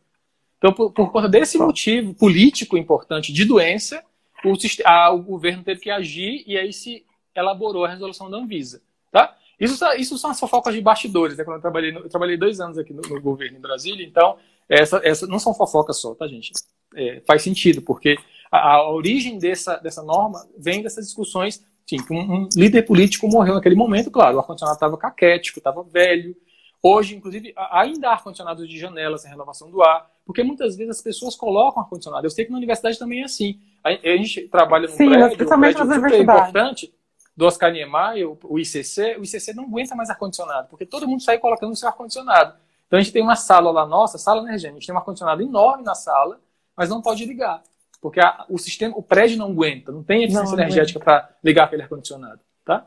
Então, por, por conta desse motivo político importante de doença, o, a, o governo teve que agir e aí se elaborou a resolução da Anvisa. Tá? Isso, isso são as fofocas de bastidores. Né? Quando eu trabalhei, eu trabalhei dois anos aqui no, no governo em Brasília, então essa, essa não são fofocas só, tá, gente? É, faz sentido, porque a, a, origem dessa, dessa norma vem dessas discussões. Sim, um, um líder político morreu naquele momento, claro, o ar-condicionado estava caquético, estava velho. Hoje, inclusive, ainda há ar-condicionado de janelas em renovação do ar, porque muitas vezes as pessoas colocam ar-condicionado. Eu sei que na universidade também é assim. A, a gente trabalha num Sim, prédio, um prédio super importante, do Oscar Niemeyer, o ICC, o ICC não aguenta mais ar-condicionado, porque todo mundo sai colocando o seu ar-condicionado. Então a gente tem uma sala lá nossa, sala energética, a gente tem um ar-condicionado enorme na sala, mas não pode ligar, porque a, o sistema, o prédio não aguenta, não tem eficiência não, energética para ligar aquele ar-condicionado, tá?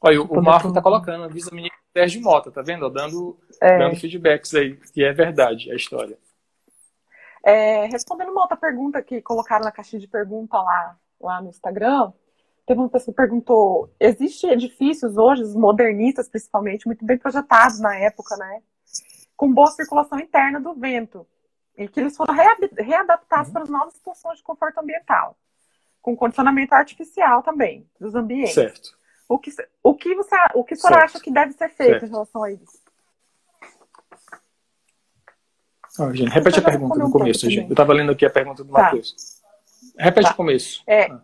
Olha, o, o Marco está colocando, avisa menino Sérgio Mota, tá vendo? Dando, é. dando feedbacks aí, que é verdade a história. É, respondendo uma outra pergunta que colocaram na caixinha de pergunta lá, lá no Instagram, Teve uma pessoa que perguntou: existem edifícios hoje, os modernistas principalmente, muito bem projetados na época, né? Com boa circulação interna do vento. E que eles foram readaptados uhum. para as novas situações de conforto ambiental. Com condicionamento artificial também, dos ambientes. Certo. O que, o que você, o que você acha que deve ser feito certo. em relação a isso? Repete a pergunta do começo, gente. Eu estava lendo aqui a pergunta do tá. Matheus. Repete tá. o começo. É, ah.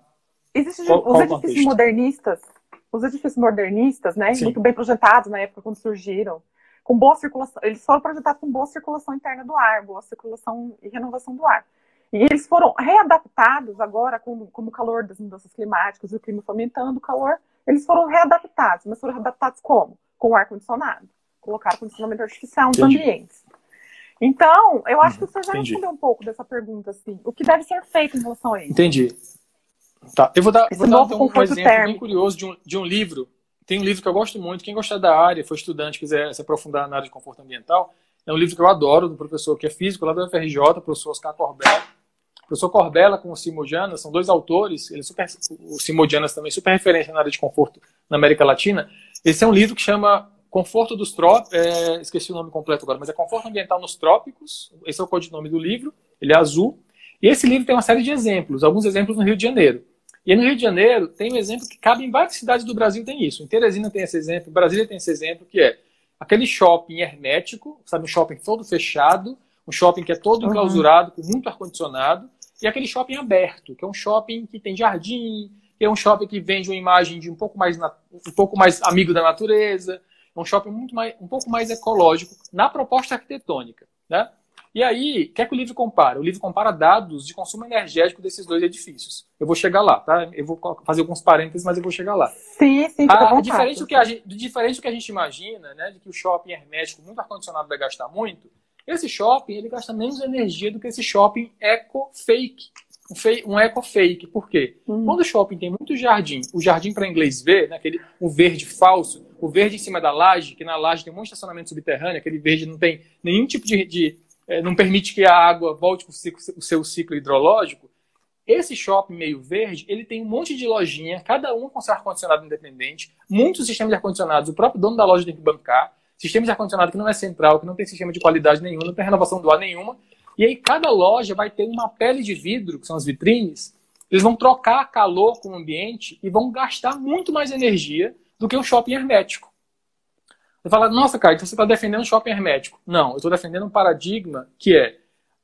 Existem qual, os edifícios modernistas, os edifícios modernistas, né, Sim. muito bem projetados na época quando surgiram, com boa circulação, eles foram projetados com boa circulação interna do ar, boa circulação e renovação do ar. E eles foram readaptados agora, com, com o calor das mudanças climáticas, o clima fomentando o calor, eles foram readaptados, mas foram readaptados como? Com o ar-condicionado. Colocaram condicionamento artificial nos Entendi. ambientes. Então, eu acho que o senhor já respondeu um pouco dessa pergunta, assim. O que deve ser feito em relação a isso? Entendi. Tá, eu vou dar, vou dar um, um exemplo térmico. bem curioso de um, de um livro. Tem um livro que eu gosto muito. Quem gostar da área, for estudante, quiser se aprofundar na área de conforto ambiental, é um livro que eu adoro, do professor que é físico lá da UFRJ, professor Oscar Corbella. O professor Corbella com o Simodianas, são dois autores, ele é super, o Simodianas também super referência na área de conforto na América Latina. Esse é um livro que chama Conforto dos Trópicos, é, esqueci o nome completo agora, mas é Conforto Ambiental nos Trópicos, esse é o codinome do livro, ele é azul. E esse livro tem uma série de exemplos, alguns exemplos no Rio de Janeiro. E no Rio de Janeiro tem um exemplo que cabe em várias cidades do Brasil tem isso. Em Teresina tem esse exemplo, em Brasília tem esse exemplo, que é aquele shopping hermético, sabe, um shopping todo fechado, um shopping que é todo enclausurado, com muito ar-condicionado, e aquele shopping aberto, que é um shopping que tem jardim, que é um shopping que vende uma imagem de um pouco mais, um pouco mais amigo da natureza, é um shopping muito mais, um pouco mais ecológico na proposta arquitetônica. Né? E aí, o que é que o livro compara? O livro compara dados de consumo energético desses dois edifícios. Eu vou chegar lá, tá? Eu vou fazer alguns parênteses, mas eu vou chegar lá. Sim, sim. Ah, diferente, do que a gente, diferente do que a gente imagina, né? De que o shopping hermético, muito ar-condicionado, vai gastar muito. Esse shopping, ele gasta menos energia do que esse shopping eco-fake. Um, eco-fake. Por quê? Hum. Quando o shopping tem muito jardim, o jardim para inglês ver, né, aquele, o verde falso, o verde em cima da laje, que na laje tem um monte de estacionamento subterrâneo, aquele verde não tem nenhum tipo de, de é, não permite que a água volte para o seu ciclo hidrológico, esse shopping meio verde, ele tem um monte de lojinha, cada uma com seu ar-condicionado independente, muitos sistemas de ar-condicionados, o próprio dono da loja tem que bancar, sistemas de ar-condicionado que não é central, que não tem sistema de qualidade nenhum, não tem renovação do ar nenhuma, e aí cada loja vai ter uma pele de vidro, que são as vitrines, eles vão trocar calor com o ambiente e vão gastar muito mais energia do que um shopping hermético. Você fala, nossa, cara, então você está defendendo o shopping hermético. Não, eu estou defendendo um paradigma que é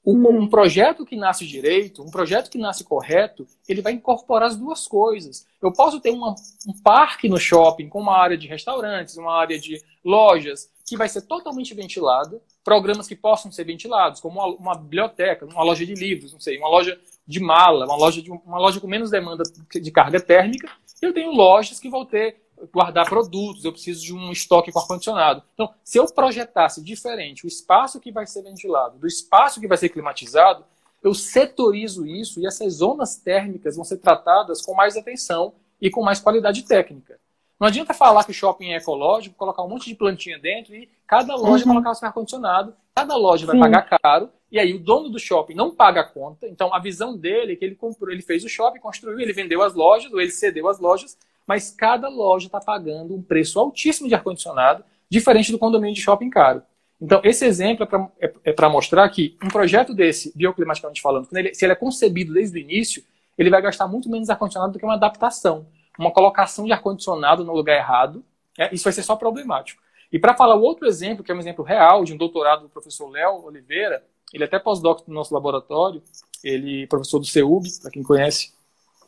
um projeto que nasce direito, um projeto que nasce correto, ele vai incorporar as duas coisas. Eu posso ter uma, um parque no shopping com uma área de restaurantes, uma área de lojas, que vai ser totalmente ventilada, programas que possam ser ventilados, como uma, uma biblioteca, uma loja de livros, não sei, uma loja de mala, uma loja, de, uma loja com menos demanda de carga térmica. Eu tenho lojas que vão ter guardar produtos, eu preciso de um estoque com ar-condicionado. Então, se eu projetasse diferente o espaço que vai ser ventilado do espaço que vai ser climatizado, eu setorizo isso e essas zonas térmicas vão ser tratadas com mais atenção e com mais qualidade técnica. Não adianta falar que o shopping é ecológico, colocar um monte de plantinha dentro e cada loja uhum. colocar o seu ar-condicionado, cada loja vai Sim. pagar caro, e aí o dono do shopping não paga a conta. Então a visão dele é que ele comprou, ele fez o shopping, construiu, ele vendeu as lojas, ou ele cedeu as lojas, mas cada loja está pagando um preço altíssimo de ar-condicionado, diferente do condomínio de shopping caro. Então, esse exemplo é para é, é mostrar que um projeto desse, bioclimaticamente falando, ele, se ele é concebido desde o início, ele vai gastar muito menos ar-condicionado do que uma adaptação. Uma colocação de ar-condicionado no lugar errado, é, isso vai ser só problemático. E para falar o outro exemplo, que é um exemplo real de um doutorado do professor Léo Oliveira, ele é até pós-doc do nosso laboratório, ele professor do CEUB, para quem conhece,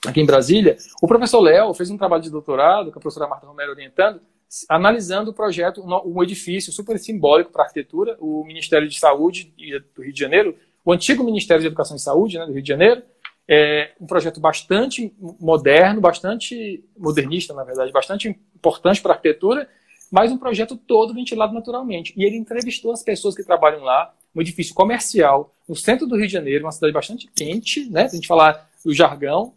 aqui em Brasília. O professor Léo fez um trabalho de doutorado, com a professora Marta Romero orientando, analisando o projeto, um edifício super simbólico para arquitetura, o Ministério de Saúde do Rio de Janeiro, o antigo Ministério de Educação e Saúde né, do Rio de Janeiro, é um projeto bastante moderno, bastante modernista, na verdade, bastante importante para a arquitetura, mas um projeto todo ventilado naturalmente. E ele entrevistou as pessoas que trabalham lá, um edifício comercial, no centro do Rio de Janeiro, uma cidade bastante quente, né, se a gente falar o jargão,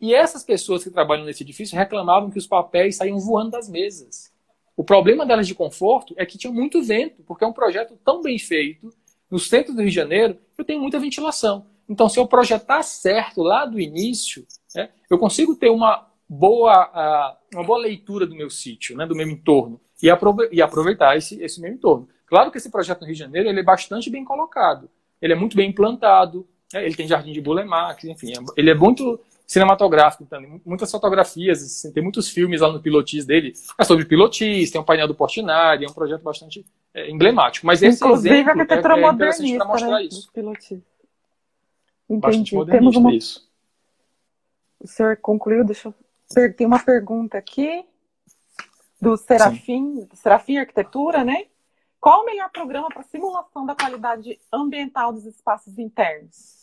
e essas pessoas que trabalham nesse edifício reclamavam que os papéis saíam voando das mesas. O problema delas de conforto é que tinha muito vento, porque é um projeto tão bem feito, no centro do Rio de Janeiro, eu tenho muita ventilação. Então, se eu projetar certo lá do início, né, eu consigo ter uma boa, uma boa leitura do meu sítio, né, do meu entorno, e, aprove aproveitar esse, esse meu entorno. Claro que esse projeto no Rio de Janeiro ele é bastante bem colocado, ele é muito bem implantado, né, ele tem jardim de Bulemax, enfim, é, ele é muito cinematográfico também. Muitas fotografias, assim, tem muitos filmes lá no Pilotis dele. É sobre Pilotis, tem um painel do Portinari, é um projeto bastante é, emblemático. Mas esse Inclusive, exemplo a arquitetura é, é interessante para mostrar né, isso. Pilotis. Entendi. Temos uma... isso. O senhor concluiu, deixa eu... Tem uma pergunta aqui do Serafim, Serafim Arquitetura, né? Qual o melhor programa para simulação da qualidade ambiental dos espaços internos?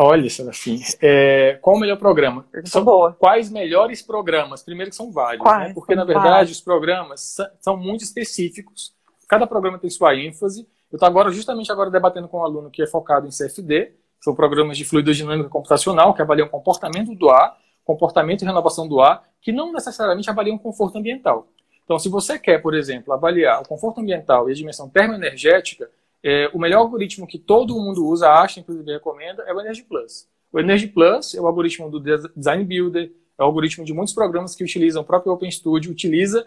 Olha, Serafim, é, qual o melhor programa? São boa. quais melhores programas? Primeiro que são vários, né? porque na verdade vários. os programas são muito específicos. Cada programa tem sua ênfase. Eu estou agora justamente agora debatendo com um aluno que é focado em CFD, são programas de fluidodinâmica computacional que avaliam o comportamento do ar, comportamento e renovação do ar, que não necessariamente avaliam o conforto ambiental. Então, se você quer, por exemplo, avaliar o conforto ambiental e a dimensão termoenergética, é, o melhor algoritmo que todo mundo usa, acha, inclusive recomenda, é o Energy Plus. O Energy Plus é o algoritmo do Design Builder, é o algoritmo de muitos programas que utilizam o próprio OpenStudio, utiliza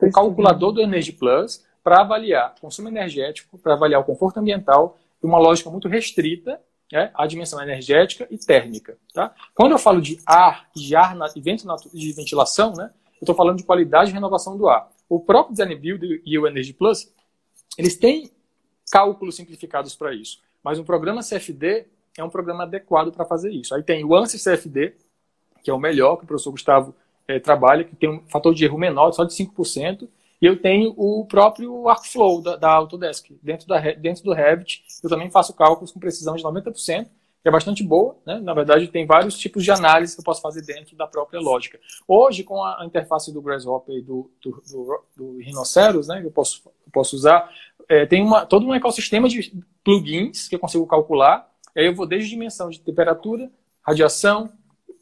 o calculador do Energy Plus para avaliar consumo energético, para avaliar o conforto ambiental, e uma lógica muito restrita, né, a dimensão energética e térmica. Tá? Quando eu falo de ar, de ar e vento de ventilação, né, eu estou falando de qualidade e renovação do ar. O próprio Design Builder e o Energy Plus, eles têm cálculos simplificados para isso. Mas um programa CFD é um programa adequado para fazer isso. Aí tem o ANSYS CFD, que é o melhor, que o professor Gustavo é, trabalha, que tem um fator de erro menor, só de 5%. E eu tenho o próprio Arcflow da, da Autodesk. Dentro, da, dentro do Revit, eu também faço cálculos com precisão de 90%, que é bastante boa. Né? Na verdade, tem vários tipos de análise que eu posso fazer dentro da própria lógica. Hoje, com a, interface do Grasshopper e do, do, do, do Rhinoceros, né, eu posso, eu posso usar, é, tem uma, todo um ecossistema de plugins que eu consigo calcular. E aí eu vou desde dimensão de temperatura, radiação,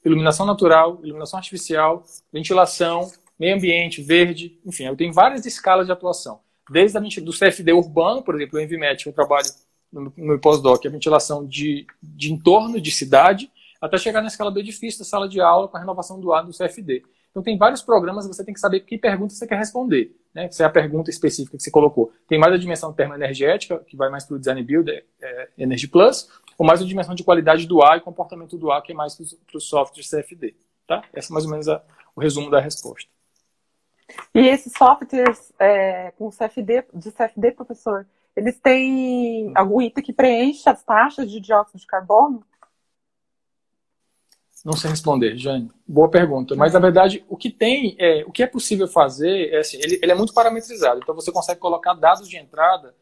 iluminação natural, iluminação artificial, ventilação, meio ambiente, verde, enfim, eu tenho várias escalas de atuação. Desde a do CFD urbano, por exemplo, o Envimet, eu trabalho no meu pós-doc, a ventilação de, de entorno, de cidade, até chegar na escala do edifício, da sala de aula, com a renovação do ar do CFD. Então, tem vários programas, você tem que saber que pergunta você quer responder. Né? Se é a pergunta específica que você colocou. Tem mais a dimensão termoenergética, que vai mais para o Design Builder, é, Energy Plus, ou mais a dimensão de qualidade do ar e comportamento do ar, que é mais para o software CFD. Tá? Essa é mais ou menos a, o resumo da resposta. E esses softwares é, com CFD, de CFD, professor, eles têm algum item que preenche as taxas de dióxido de carbono? Não sei responder, Jane. Boa pergunta. Mas, na verdade, o que tem, é, o que é possível fazer, é assim, ele, ele é muito parametrizado. Então, você consegue colocar dados de entrada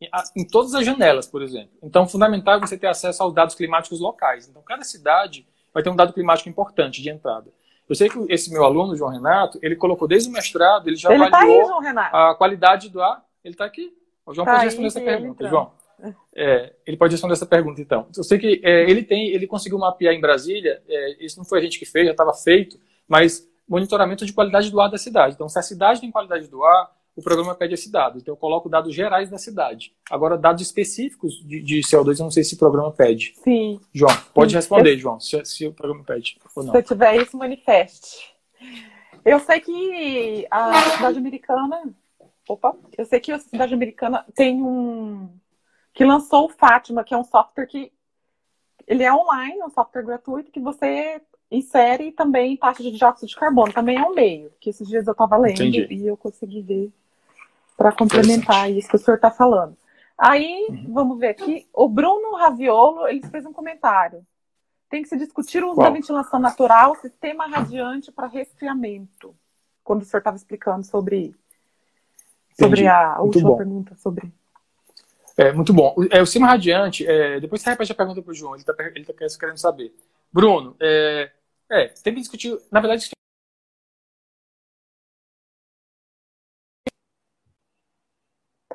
em, em, todas as janelas, por exemplo. Então, fundamental é você ter acesso aos dados climáticos locais. Então, cada cidade vai ter um dado climático importante de entrada. Eu sei que esse meu aluno, João Renato, ele colocou desde o mestrado, ele já ele avaliou tá aí, a qualidade do ar. Ele está aqui. O João tá pode responder essa pergunta, João. É, ele pode responder essa pergunta, então. Eu sei que é, ele tem, ele conseguiu mapear em Brasília, é, isso não foi a gente que fez, já estava feito, mas monitoramento de qualidade do ar da cidade. Então, se a cidade tem qualidade do ar, o programa pede esse dado. Então, eu coloco dados gerais da cidade. Agora, dados específicos de, de CO2, eu não sei se o programa pede. Sim. João, pode responder, João, se, se, o programa pede ou não. Se tiver isso, manifeste. Eu sei que a cidade americana. Opa! Eu sei que a cidade americana tem um. Que lançou o Fátima, que é um software que. Ele é online, um software gratuito que você insere também taxa de dióxido de carbono. Também é um meio, que esses dias eu estava lendo Entendi. e eu consegui ver para complementar isso que o senhor está falando. Aí, uhum. vamos ver aqui, o Bruno Raviolo, ele fez um comentário. Tem que se discutir o uso Qual? da ventilação natural, sistema radiante para resfriamento. Quando o senhor estava explicando sobre, sobre a última pergunta sobre. É, muito bom. É, o sistema radiante, é, depois você repete a pergunta para o João, ele está ele tá querendo saber. Bruno, é, é, tem que discutir. Na verdade,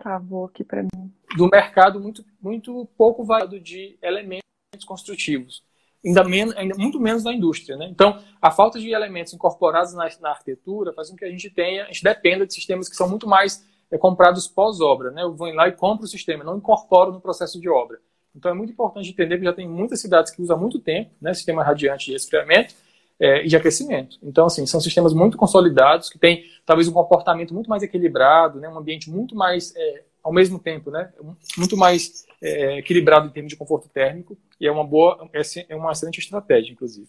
travou aqui para mim. Do mercado muito, muito pouco variado de elementos construtivos. Ainda, menos, ainda muito menos na indústria. Né? Então, a falta de elementos incorporados na, na, arquitetura faz com que a gente tenha, a gente dependa de sistemas que são muito mais é, comprados pós-obra. Né? Eu vou lá e compro o sistema, não incorporo no processo de obra. Então, é muito importante entender que já tem muitas cidades que usam há muito tempo né, sistema radiante de resfriamento é, e de aquecimento. Então, assim, são sistemas muito consolidados, que têm talvez um comportamento muito mais equilibrado, né, um ambiente muito mais, é, ao mesmo tempo, né, muito mais é, equilibrado em termos de conforto térmico, e é uma boa, é uma excelente estratégia, inclusive.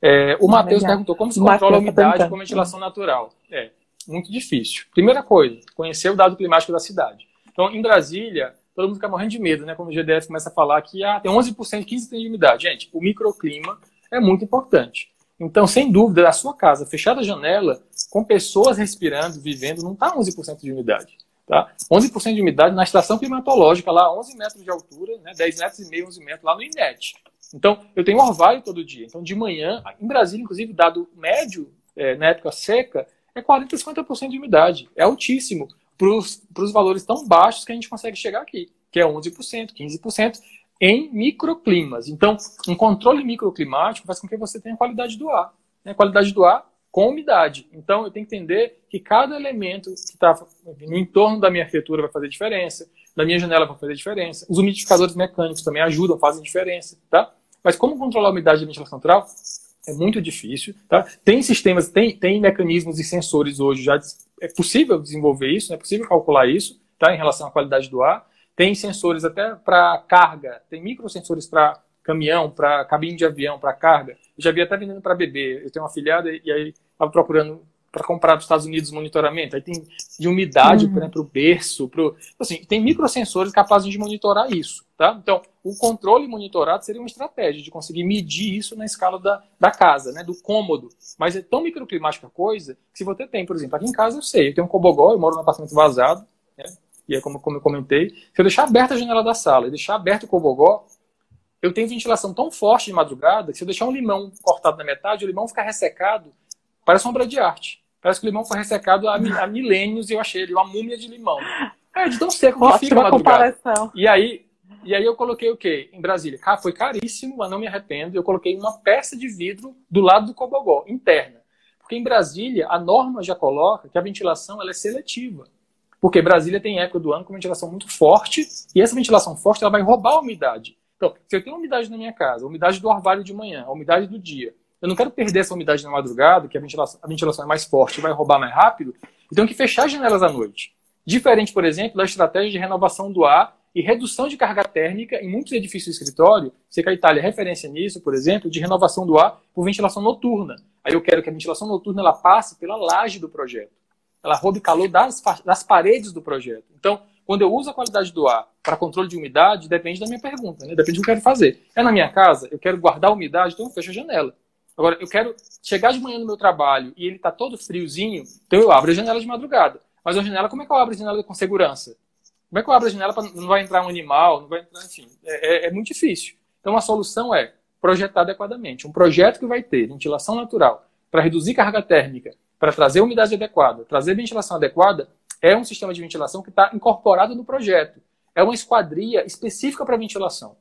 É, o Matheus perguntou como se controla a umidade com ventilação natural. É, muito difícil. Primeira coisa, conhecer o dado climático da cidade. Então, em Brasília, todo mundo fica morrendo de medo, né? Quando o GDF começa a falar que ah, tem 11%, 15% de umidade. Gente, o microclima é muito importante. Então, sem dúvida, a sua casa, fechada a janela, com pessoas respirando, vivendo, não está 11% de umidade. Tá? 11% de umidade na estação climatológica, lá 11 metros de altura, né, 10 metros e meio, 11 metros, lá no INET. Então, eu tenho orvalho todo dia. Então, de manhã, em Brasília, inclusive, dado médio, é, na época seca, é 40%, 50% de umidade. É altíssimo para os valores tão baixos que a gente consegue chegar aqui, que é 11%, 15% em microclimas. Então, um controle microclimático faz com que você tenha qualidade do ar. Né? Qualidade do ar com umidade. Então, eu tenho que entender que cada elemento que está no entorno da minha arquitetura vai fazer diferença, da minha janela vai fazer diferença. Os umidificadores mecânicos também ajudam, fazem diferença, tá? Mas como controlar a umidade da ventilação natural? É muito difícil, tá? Tem sistemas, tem, tem mecanismos e sensores hoje já é possível desenvolver isso, é possível calcular isso, tá? Em relação à qualidade do ar. Tem sensores até para carga, tem microsensores para caminhão, para cabine de avião, para carga. Eu já vi até vendendo para bebê. Eu tenho uma afilhada e aí estava procurando para comprar dos Estados Unidos monitoramento. Aí tem de umidade uhum. para o berço, pro, assim, tem microsensores capazes de monitorar isso, tá? Então, o controle monitorado seria uma estratégia de conseguir medir isso na escala da, da casa, né, do cômodo. Mas é tão microclimática a coisa que se você tem, por exemplo, aqui em casa eu sei, eu tenho um cobogó, eu moro num apartamento vazado, né, e é como, como eu comentei, se eu deixar aberta a janela da sala e deixar aberto o cobogó, eu tenho ventilação tão forte de madrugada que se eu deixar um limão cortado na metade, o limão fica ressecado, parece uma obra de arte. Parece que o limão foi ressecado há, há milênios e eu achei ele uma múmia de limão. É, de tão seco que fica a madrugada. Comparação. E aí, e aí eu coloquei o quê? Em Brasília. Foi caríssimo, mas não me arrependo. Eu coloquei uma peça de vidro do lado do cobogó, interna. Porque em Brasília, a norma já coloca que a ventilação ela é seletiva. Porque Brasília tem época do ano com ventilação muito forte, e essa ventilação forte ela vai roubar a umidade. Então, se eu tenho umidade na minha casa, umidade do orvalho de manhã, a umidade do dia, eu não quero perder essa umidade na madrugada, que a ventilação, a ventilação é mais forte e vai roubar mais rápido, eu tenho que fechar as janelas à noite. Diferente, por exemplo, da estratégia de renovação do ar e redução de carga térmica em muitos edifícios de escritório, sei que a Itália é referência nisso, por exemplo, de renovação do ar por ventilação noturna. Aí eu quero que a ventilação noturna ela passe pela laje do projeto ela roube calor das, das paredes do projeto. Então, quando eu uso a qualidade do ar para controle de umidade, depende da minha pergunta, né? depende do que eu quero fazer. É na minha casa, eu quero guardar a umidade, então eu fecho a janela. Agora, eu quero chegar de manhã no meu trabalho e ele está todo friozinho, então eu abro a janela de madrugada. Mas a janela, como é que eu abro a janela com segurança? Como é que eu abro a janela para não vai entrar um animal, não vai entrar, enfim, é, é, é muito difícil. Então, a solução é projetar adequadamente. Um projeto que vai ter ventilação natural, para reduzir carga térmica, para trazer umidade adequada, trazer ventilação adequada, é um sistema de ventilação que está incorporado no projeto. É uma esquadria específica para ventilação.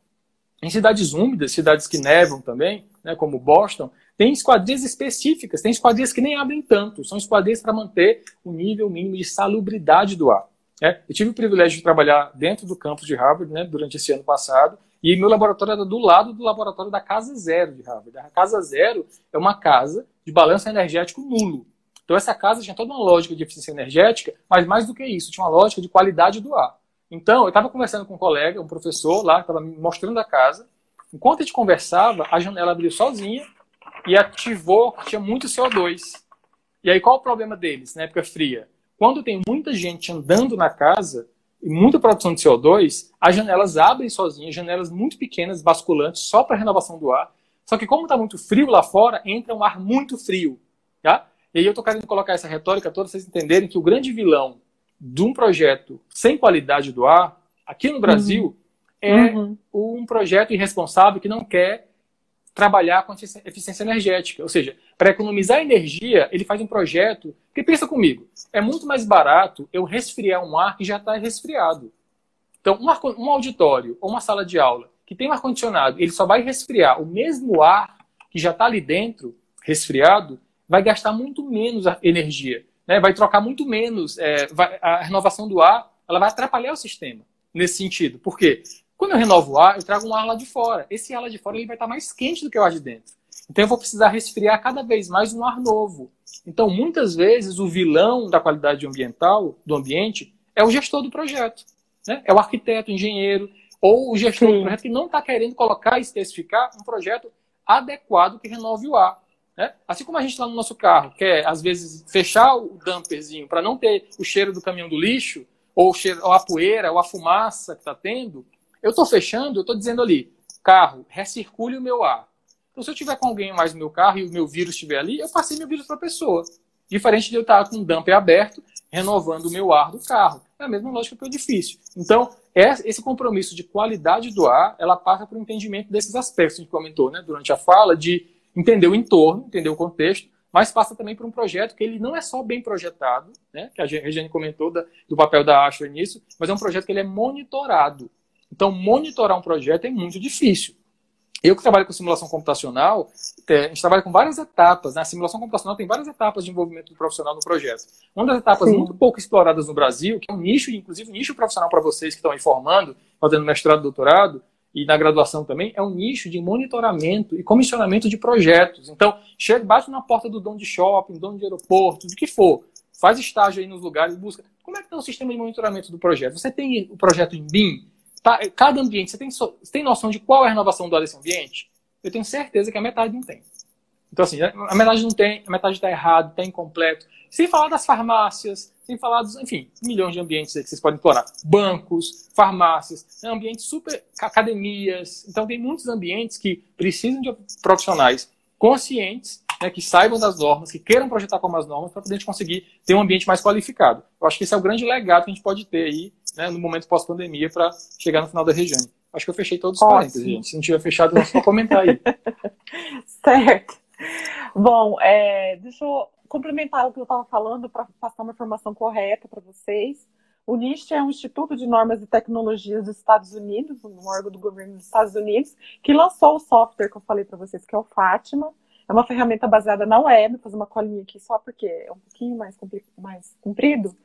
Em cidades úmidas, cidades que nevam também, né, como Boston, tem esquadrias específicas, tem esquadrias que nem abrem tanto, são esquadrias para manter o nível mínimo de salubridade do ar. É, eu tive o privilégio de trabalhar dentro do campus de Harvard né, durante esse ano passado, e meu laboratório era do lado do laboratório da Casa Zero de Harvard. A Casa Zero é uma casa de balanço energético nulo. Então essa casa tinha toda uma lógica de eficiência energética, mas mais do que isso, tinha uma lógica de qualidade do ar. Então, eu estava conversando com um colega, um professor lá, estava me mostrando a casa. Enquanto a gente conversava, a janela abriu sozinha e ativou tinha muito CO2. E aí, qual o problema deles na época fria? Quando tem muita gente andando na casa e muita produção de CO2, as janelas abrem sozinhas, janelas muito pequenas, basculantes, só para renovação do ar. Só que como está muito frio lá fora, entra um ar muito frio. Tá? E aí eu estou querendo colocar essa retórica toda, vocês entenderem que o grande vilão de um projeto sem qualidade do ar, aqui no Brasil, uhum. é uhum. um projeto irresponsável que não quer trabalhar com eficiência energética. Ou seja, para economizar energia, ele faz um projeto. Porque pensa comigo, é muito mais barato eu resfriar um ar que já está resfriado. Então, um, ar, um auditório ou uma sala de aula que tem um ar-condicionado, ele só vai resfriar o mesmo ar que já está ali dentro, resfriado, vai gastar muito menos energia né, vai trocar muito menos. É, vai, a renovação do ar ela vai atrapalhar o sistema nesse sentido. Por quê? Quando eu renovo o ar, eu trago um ar lá de fora. Esse ar lá de fora ele vai estar mais quente do que o ar de dentro. Então eu vou precisar resfriar cada vez mais um ar novo. Então, muitas vezes, o vilão da qualidade ambiental, do ambiente, é o gestor do projeto. Né? É o arquiteto, o engenheiro, ou o gestor Sim. do projeto que não está querendo colocar e especificar um projeto adequado que renove o ar. Né? Assim como a gente lá no nosso carro quer, às vezes, fechar o damperzinho para não ter o cheiro do caminhão do lixo, ou, cheiro, ou a poeira, ou a fumaça que está tendo, eu estou fechando, eu estou dizendo ali, carro, recircule o meu ar. Então, se eu tiver com alguém mais no meu carro e o meu vírus estiver ali, eu passei meu vírus para a pessoa. Diferente de eu estar com o damper aberto, renovando o meu ar do carro. É a mesma lógica para o edifício. Então, esse compromisso de qualidade do ar, ela passa por um entendimento desses aspectos que a gente comentou né, durante a fala, de entender o entorno, entender o contexto, mas passa também por um projeto que ele não é só bem projetado, né, que a Regiane comentou da, do papel da Ashway nisso, mas é um projeto que ele é monitorado. Então, monitorar um projeto é muito difícil. Eu que trabalho com simulação computacional, é, a gente trabalha com várias etapas. Né? A simulação computacional tem várias etapas de envolvimento do profissional no projeto. Uma das etapas Sim. muito pouco exploradas no Brasil, que é um nicho, inclusive um nicho profissional para vocês que estão aí formando, fazendo mestrado, doutorado, e na graduação também, é um nicho de monitoramento e comissionamento de projetos. Então, chega, bate na porta do dono de shopping, dono de aeroporto, do que for, faz estágio aí nos lugares, busca. Como é que está o sistema de monitoramento do projeto? Você tem o projeto em BIM? Tá, cada ambiente, você tem, você tem noção de qual é a renovação do desse ambiente? Eu tenho certeza que a metade não tem. Então, assim, a metade não tem, a metade está errado, está incompleto. Sem falar das farmácias, sem falar dos, enfim, milhões de ambientes que vocês podem explorar. Bancos, farmácias, né, ambientes super, academias. Então, tem muitos ambientes que precisam de profissionais conscientes, né, que saibam das normas, que queiram projetar como as normas, para poder a gente conseguir ter um ambiente mais qualificado. Eu acho que esse é o grande legado que a gente pode ter aí, né, no momento pós-pandemia, para chegar no final da região. Acho que eu fechei todos os parênteses, gente. Se não tiver fechado, é só comentar aí. certo. Bom, é, deixa eu complementar o que eu estava falando para passar uma informação correta para vocês. O NIST é um Instituto de Normas e Tecnologias dos Estados Unidos, um órgão do governo dos Estados Unidos, que lançou o software que eu falei para vocês, que é o Fátima. É uma ferramenta baseada na web, vou fazer uma colinha aqui só porque é um pouquinho mais, mais comprido.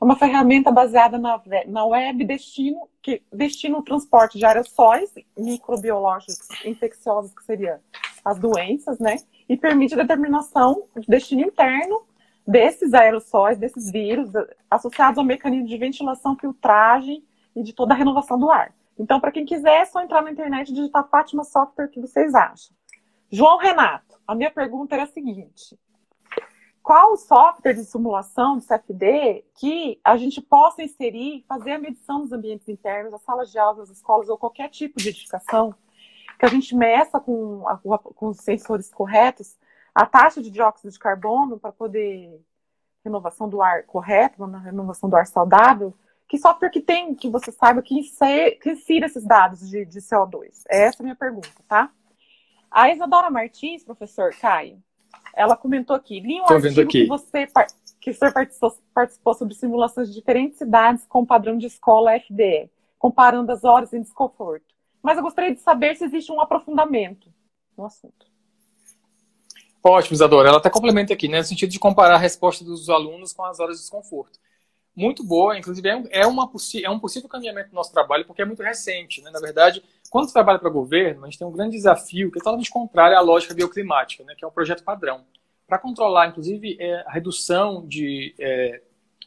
É uma ferramenta baseada na, na web, destino, que destina o transporte de aerossóis microbiológicos infecciosos, que seriam as doenças, né? e permite a determinação de destino interno desses aerossóis, desses vírus, associados ao mecanismo de ventilação, filtragem e de toda a renovação do ar. Então, para quem quiser, é só entrar na internet e digitar Fátima Software, que vocês acham. João Renato, a minha pergunta era a seguinte: qual o software de simulação do CFD que a gente possa inserir, fazer a medição dos ambientes internos, as salas de aula, as escolas ou qualquer tipo de edificação que a gente meça com, a, com os sensores corretos a taxa de dióxido de carbono para poder renovação do ar correto, na renovação do ar saudável, que software que tem, que você saiba que insere, que insira esses dados de, de CO2? Essa é a minha pergunta, tá? A Isadora Martins, professor Caio, Ela comentou aqui, li um Tô artigo aqui. que você que você participou, participou sobre simulações de diferentes cidades com padrão de escola FDE, comparando as horas em desconforto. Mas eu gostaria de saber se existe um aprofundamento no assunto. Ótimo, Isadora. Ela até complementa aqui, né, no sentido de comparar a resposta dos alunos com as horas de desconforto. Muito boa, inclusive é, é, uma é um possível caminhamento do nosso trabalho, porque é muito recente. Né? Na verdade, quando você trabalha para governo, a gente tem um grande desafio que é totalmente contrário à lógica bioclimática, né, que é o projeto padrão. Para controlar, inclusive, é, a redução de. É,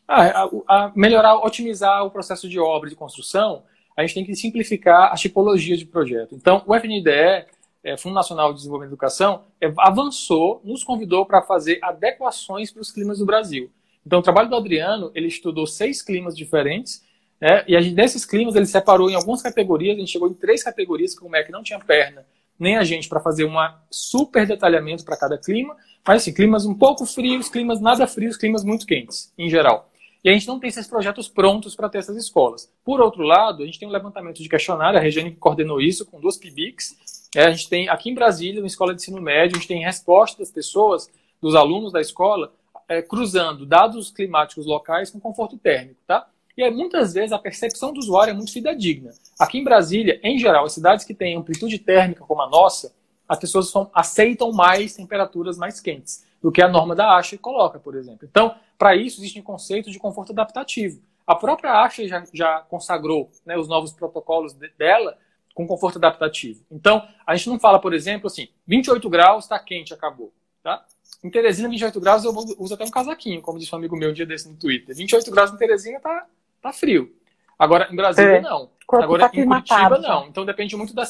a, a melhorar, otimizar o processo de obra de construção, a gente tem que simplificar as tipologias de projeto. Então, o FNDE é, Fundo Nacional de Desenvolvimento e Educação, é, avançou, nos convidou para fazer adequações para os climas do Brasil. Então, o trabalho do Adriano, ele estudou seis climas diferentes, né, e gente, desses climas ele separou em algumas categorias, a gente chegou em três categorias, que o MEC não tinha perna, nem a gente, para fazer um super detalhamento para cada clima, mas assim, climas um pouco frios, climas nada frios, climas muito quentes, em geral. E a gente não tem esses projetos prontos para ter essas escolas. Por outro lado, a gente tem um levantamento de questionário, a Regiane coordenou isso com duas PIBICs. É, a gente tem aqui em Brasília, na escola de ensino médio, a gente tem resposta das pessoas, dos alunos da escola, é, cruzando dados climáticos locais com conforto térmico, tá? E aí, muitas vezes a percepção do usuário é muito fidedigna. Aqui em Brasília, em geral, as cidades que têm amplitude térmica como a nossa, as pessoas são, aceitam mais temperaturas mais quentes do que a norma da ASHA coloca, por exemplo. Então, para isso, existem conceitos de conforto adaptativo. A própria ASHA já, já consagrou né, os novos protocolos de, dela com conforto adaptativo. Então, a gente não fala, por exemplo, assim, 28 graus, está quente, acabou. Tá? Em Teresina, 28 graus, eu uso até um casaquinho, como disse um amigo meu um dia desse no Twitter. 28 graus em Teresina tá, tá frio. Agora, em Brasília, é. não. Agora, tá em Curitiba, não. Então, depende muito, da,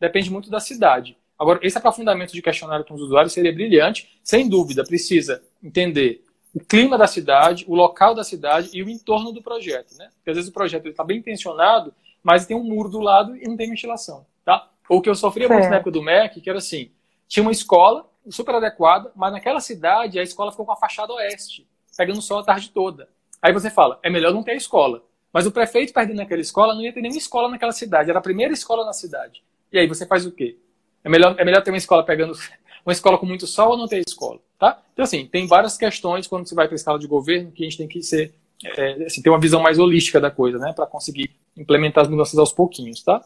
depende muito da cidade. Agora, esse aprofundamento de questionário com os usuários seria brilhante. Sem dúvida, precisa entender o clima da cidade, o local da cidade e o entorno do projeto, né? Porque às vezes o projeto está bem intencionado, mas tem um muro do lado e não tem ventilação, tá? Ou que eu sofria muito na época do MEC, que era assim, tinha uma escola super adequada, mas naquela cidade a escola ficou com a fachada oeste, pegando sol a tarde toda. Aí você fala, é melhor não ter escola. Mas o prefeito perdendo aquela escola não ia ter nenhuma escola naquela cidade, era a primeira escola na cidade. E aí você faz o quê? É melhor, é melhor ter uma escola pegando uma escola com muito sol ou não ter escola, tá? Então, assim, tem várias questões quando você vai para a escala de governo que a gente tem que ser, é, assim, ter uma visão mais holística da coisa, né? Para conseguir implementar as mudanças aos pouquinhos, tá?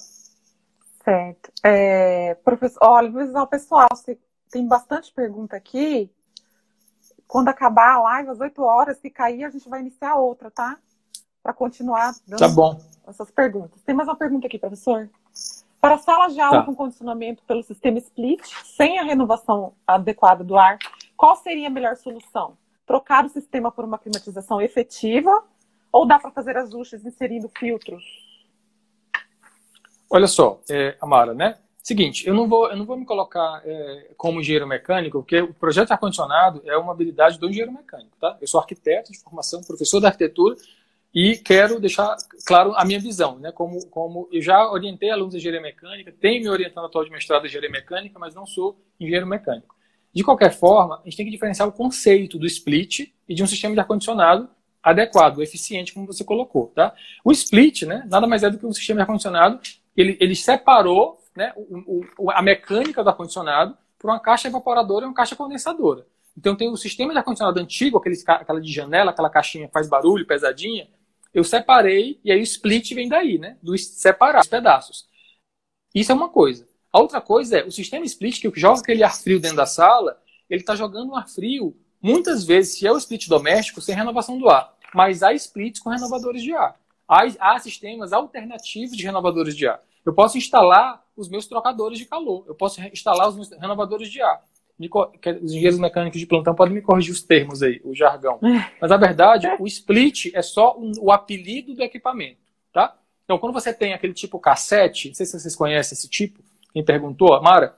Certo. É, professor, olha, vou avisar o pessoal, tem bastante pergunta aqui. Quando acabar a live, às 8 horas, se cair, a gente vai iniciar outra, tá? Para continuar dando tá bom. essas perguntas. Tem mais uma pergunta aqui, professor. Para salas de aula tá. com condicionamento pelo sistema split, sem a renovação adequada do ar, qual seria a melhor solução? Trocar o sistema por uma climatização efetiva ou dá para fazer ajustes inserindo filtros? Olha só, é, Amara, né? Seguinte, eu não vou, eu não vou me colocar é, como engenheiro mecânico, porque o projeto de ar-condicionado é uma habilidade do engenheiro mecânico, tá? Eu sou arquiteto de formação, professor de arquitetura, e quero deixar claro a minha visão, né? Como, como eu já orientei alunos de engenharia mecânica, tenho me orientando atual de mestrado em engenharia mecânica, mas não sou engenheiro mecânico. De qualquer forma, a gente tem que diferenciar o conceito do split e de um sistema de ar-condicionado adequado, eficiente, como você colocou, tá? O split, né? Nada mais é do que um sistema de ar-condicionado. Ele, ele separou, né? O, o, a mecânica do ar-condicionado por uma caixa evaporadora e uma caixa condensadora. Então tem o sistema de ar-condicionado antigo, aquele, aquela de janela, aquela caixinha faz barulho, pesadinha, eu separei, e aí o split vem daí, né? Do separar os pedaços. Isso é uma coisa. A outra coisa é, o sistema split, que joga aquele ar frio dentro da sala, ele está jogando um ar frio, muitas vezes, se é o split doméstico, sem renovação do ar. Mas há splits com renovadores de ar. Há, há sistemas alternativos de renovadores de ar. Eu posso instalar os meus trocadores de calor. Eu posso instalar os meus renovadores de ar os engenheiros mecânicos de plantão podem me corrigir os termos aí, o jargão. É. Mas, na verdade, o split é só o apelido do equipamento, tá? Então, quando você tem aquele tipo cassete, não sei se vocês conhecem esse tipo, quem perguntou, Amara,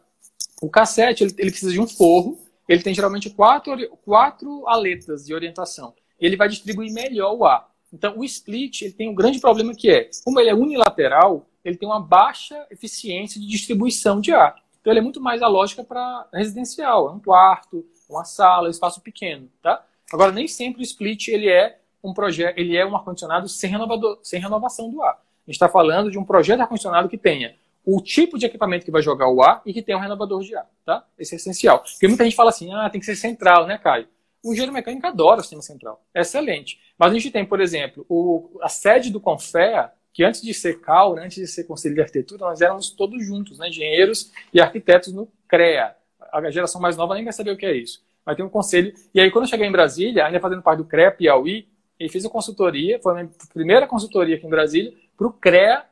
o cassete, ele, ele precisa de um forro, ele tem geralmente quatro, quatro aletas de orientação. Ele vai distribuir melhor o ar. Então, o split, ele tem um grande problema que é, como ele é unilateral, ele tem uma baixa eficiência de distribuição de ar. Então ele é muito mais a lógica para residencial, é um quarto, uma sala, um espaço pequeno, tá? Agora nem sempre o split ele é um projeto, ele é um ar condicionado sem renovador, sem renovação do ar. A gente está falando de um projeto ar condicionado que tenha o tipo de equipamento que vai jogar o ar e que tem um renovador de ar, tá? Esse é essencial. Porque muita gente fala assim, ah, tem que ser central, né, Caio? O engenheiro mecânico adora o sistema central. É excelente. Mas a gente tem, por exemplo, o, a sede do Confea, que antes de ser CAL, antes de ser Conselho de Arquitetura, nós éramos todos juntos, né, engenheiros e arquitetos no CREA. A geração mais nova nem vai saber o que é isso. Mas tem um conselho. E aí, quando eu cheguei em Brasília, ainda fazendo parte do CREA Piauí, e fiz a consultoria, foi a minha primeira consultoria aqui em Brasília, para o CREA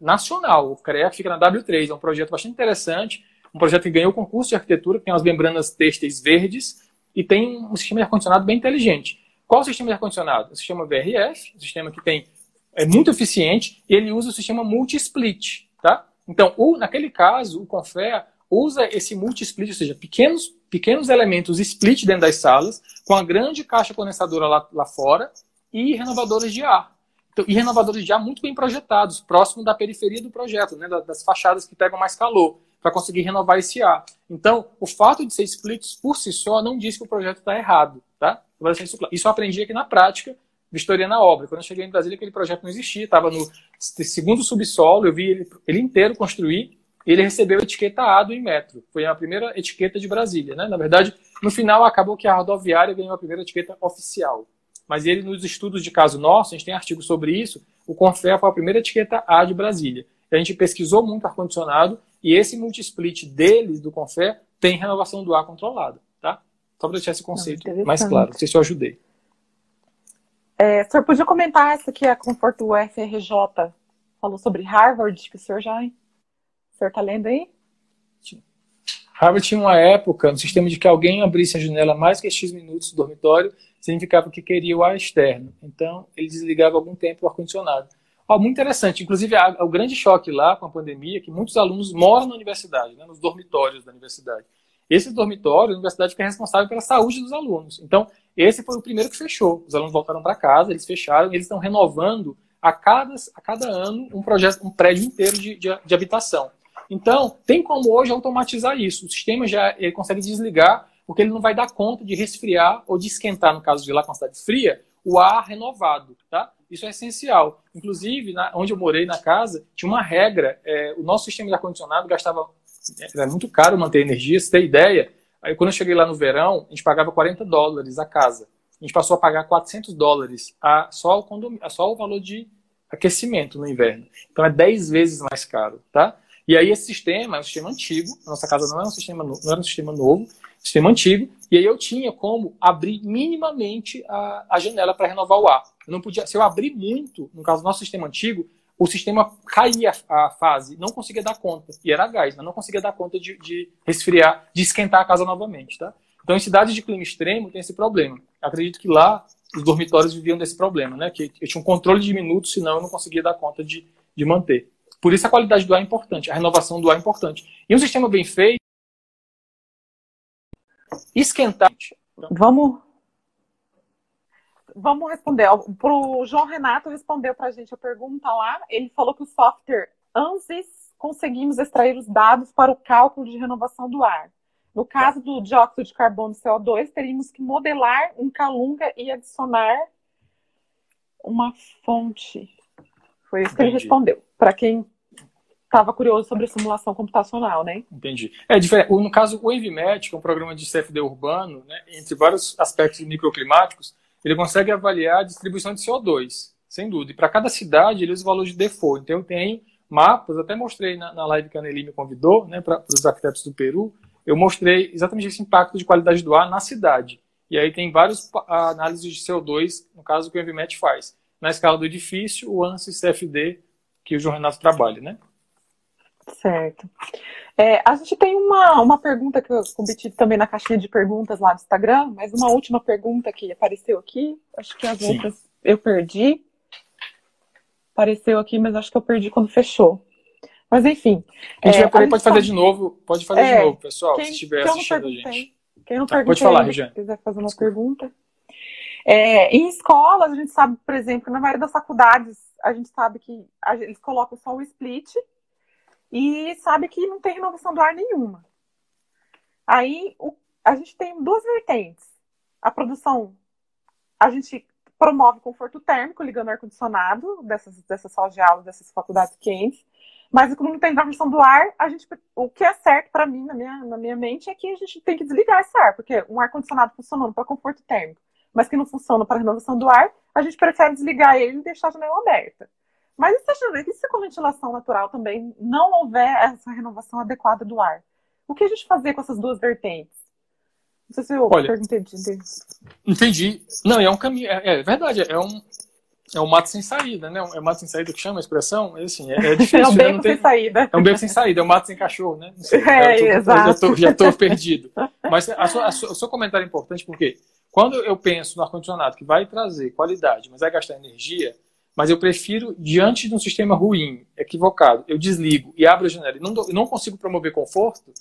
nacional. O CREA fica na W3, é um projeto bastante interessante, um projeto que ganhou o concurso de arquitetura, que tem as membranas têxteis verdes e tem um sistema de ar-condicionado bem inteligente. Qual o sistema de ar-condicionado? O sistema VRF, um sistema que tem é muito eficiente, e ele usa o sistema multi-split, tá? Então, o, naquele caso, o Confea usa esse multi-split, ou seja, pequenos, pequenos elementos split dentro das salas, com a grande caixa condensadora lá, lá fora e renovadores de ar. Então, e renovadores de ar muito bem projetados, próximo da periferia do projeto, né, das fachadas que pegam mais calor, para conseguir renovar esse ar. Então, o fato de ser splits por si só não diz que o projeto está errado. Tá? Isso eu aprendi aqui na prática, Vistoria na obra. Quando eu cheguei em Brasília, aquele projeto não existia, estava no segundo subsolo, eu vi ele, ele inteiro construir, e ele recebeu a etiqueta A do Inmetro. Foi a primeira etiqueta de Brasília. Né? Na verdade, no final, acabou que a rodoviária ganhou a primeira etiqueta oficial. Mas ele, nos estudos de caso nosso, a gente tem artigo sobre isso, o Confea foi a primeira etiqueta A de Brasília. A gente pesquisou muito ar-condicionado e esse multi-split dele, do Confé, tem renovação do ar controlada, tá? Só para deixar esse conceito mais claro. Não sei se eu ajudei. É, o senhor podia comentar essa aqui, a Conforto UFRJ falou sobre Harvard, que o senhor já... O senhor está lendo aí? Harvard tinha uma época, no sistema de que alguém abrisse a janela mais que X minutos do dormitório, significava que queria o ar externo. Então, ele desligava algum tempo o ar-condicionado. Oh, muito interessante. Inclusive, o grande choque lá com a pandemia é que muitos alunos moram na universidade, né, nos dormitórios da universidade. Esse dormitório, a universidade fica responsável pela saúde dos alunos. Então, esse foi o primeiro que fechou. Os alunos voltaram para casa, eles fecharam, eles estão renovando a cada, a cada ano um projeto, um prédio inteiro de, de, de habitação. Então, tem como hoje automatizar isso. O sistema já ele consegue desligar, porque ele não vai dar conta de resfriar ou de esquentar, no caso de lá com a cidade fria, o ar renovado. Tá? Isso é essencial. Inclusive, na, onde eu morei na casa, tinha uma regra. É, o nosso sistema de ar-condicionado gastava. Era muito caro manter energia, se tem ideia. Aí, quando eu cheguei lá no verão, a gente pagava 40 dólares a casa. A gente passou a pagar 400 dólares a, só, o condomínio, a só o valor de aquecimento no inverno. Então é 10 vezes mais caro, tá? E aí esse sistema é um sistema antigo, a nossa casa não era um sistema, não era um sistema novo, sistema antigo, e aí eu tinha como abrir minimamente a, a janela para renovar o ar. Eu não podia, se eu abrir muito, no caso do nosso sistema antigo, o sistema caía a fase, não conseguia dar conta, e era gás, mas não conseguia dar conta de, de resfriar, de esquentar a casa novamente, tá? Então, em cidades de clima extremo, tem esse problema. acredito que lá os dormitórios viviam desse problema, né? Que eu tinha um controle de minutos, senão eu não conseguia dar conta de, de manter. Por isso a qualidade do ar é importante, a renovação do ar é importante. E um sistema bem feito, esquentar. Vamos vamos responder. O João Renato respondeu para a gente a pergunta lá. Ele falou que o software ANSYS conseguimos extrair os dados para o cálculo de renovação do ar. No caso do dióxido de carbono CO2, teríamos que modelar um calunga e adicionar uma fonte. Foi isso que Entendi. ele respondeu. Para quem estava curioso sobre a simulação computacional, né? Entendi. É diferente. No caso, o EnviMet, que é um programa de CFD urbano, né, entre vários aspectos microclimáticos, ele consegue avaliar a distribuição de CO2, sem dúvida. E para cada cidade, ele usa o valor de default. Então, eu tenho mapas, até mostrei na, na live que a Nelly me convidou, né, para os arquitetos do Peru, eu mostrei exatamente esse impacto de qualidade do ar na cidade. E aí tem várias análises de CO2, no caso, que o Envimet faz. Na escala do edifício, o ANSYS CFD, que o João Renato trabalha, né? Certo. É, a gente tem uma, uma pergunta que eu competi também na caixinha de perguntas lá do Instagram, mas uma última pergunta que apareceu aqui. Acho que as Sim. outras eu perdi. Apareceu aqui, mas acho que eu perdi quando fechou. Mas enfim. Quem tiver é, por aí pode fazer de novo, pode fazer é, de novo, pessoal, quem, se estiver assistindo a gente. Quem não tá, pode falar, Regiane. quiser fazer uma Desculpa. pergunta. É, em escolas, a gente sabe, por exemplo, na maioria das faculdades, a gente sabe que a, eles colocam só o split e sabe que não tem renovação do ar nenhuma. Aí o, a gente tem duas vertentes. A produção, a gente promove conforto térmico ligando ar-condicionado dessas, dessas salas de aula, dessas faculdades quentes, Mas como não tem transmissão do ar, a gente, o que é certo para mim, na minha, na minha mente, é que a gente tem que desligar esse ar, porque um ar-condicionado funcionando para conforto térmico, mas que não funciona para renovação do ar, a gente prefere desligar ele e deixar a janela aberta. Mas e se, e se com ventilação natural também não houver essa renovação adequada do ar? O que a gente fazer com essas duas vertentes? Não sei se eu Olha, entendi. Entendi. Não, é um caminho. É, é verdade, é um, é um mato sem saída, né? É um mato sem saída que chama a expressão? É assim, é, é difícil. é um beco né? sem saída. É um beco sem saída, é um mato sem cachorro, né? Sei, é, tô, exato. Já estou perdido. Mas a sua, a sua, o seu comentário é importante porque quando eu penso no ar-condicionado que vai trazer qualidade, mas vai gastar energia, mas eu prefiro, diante de um sistema ruim, equivocado, eu desligo e abro a janela e não, não consigo promover conforto,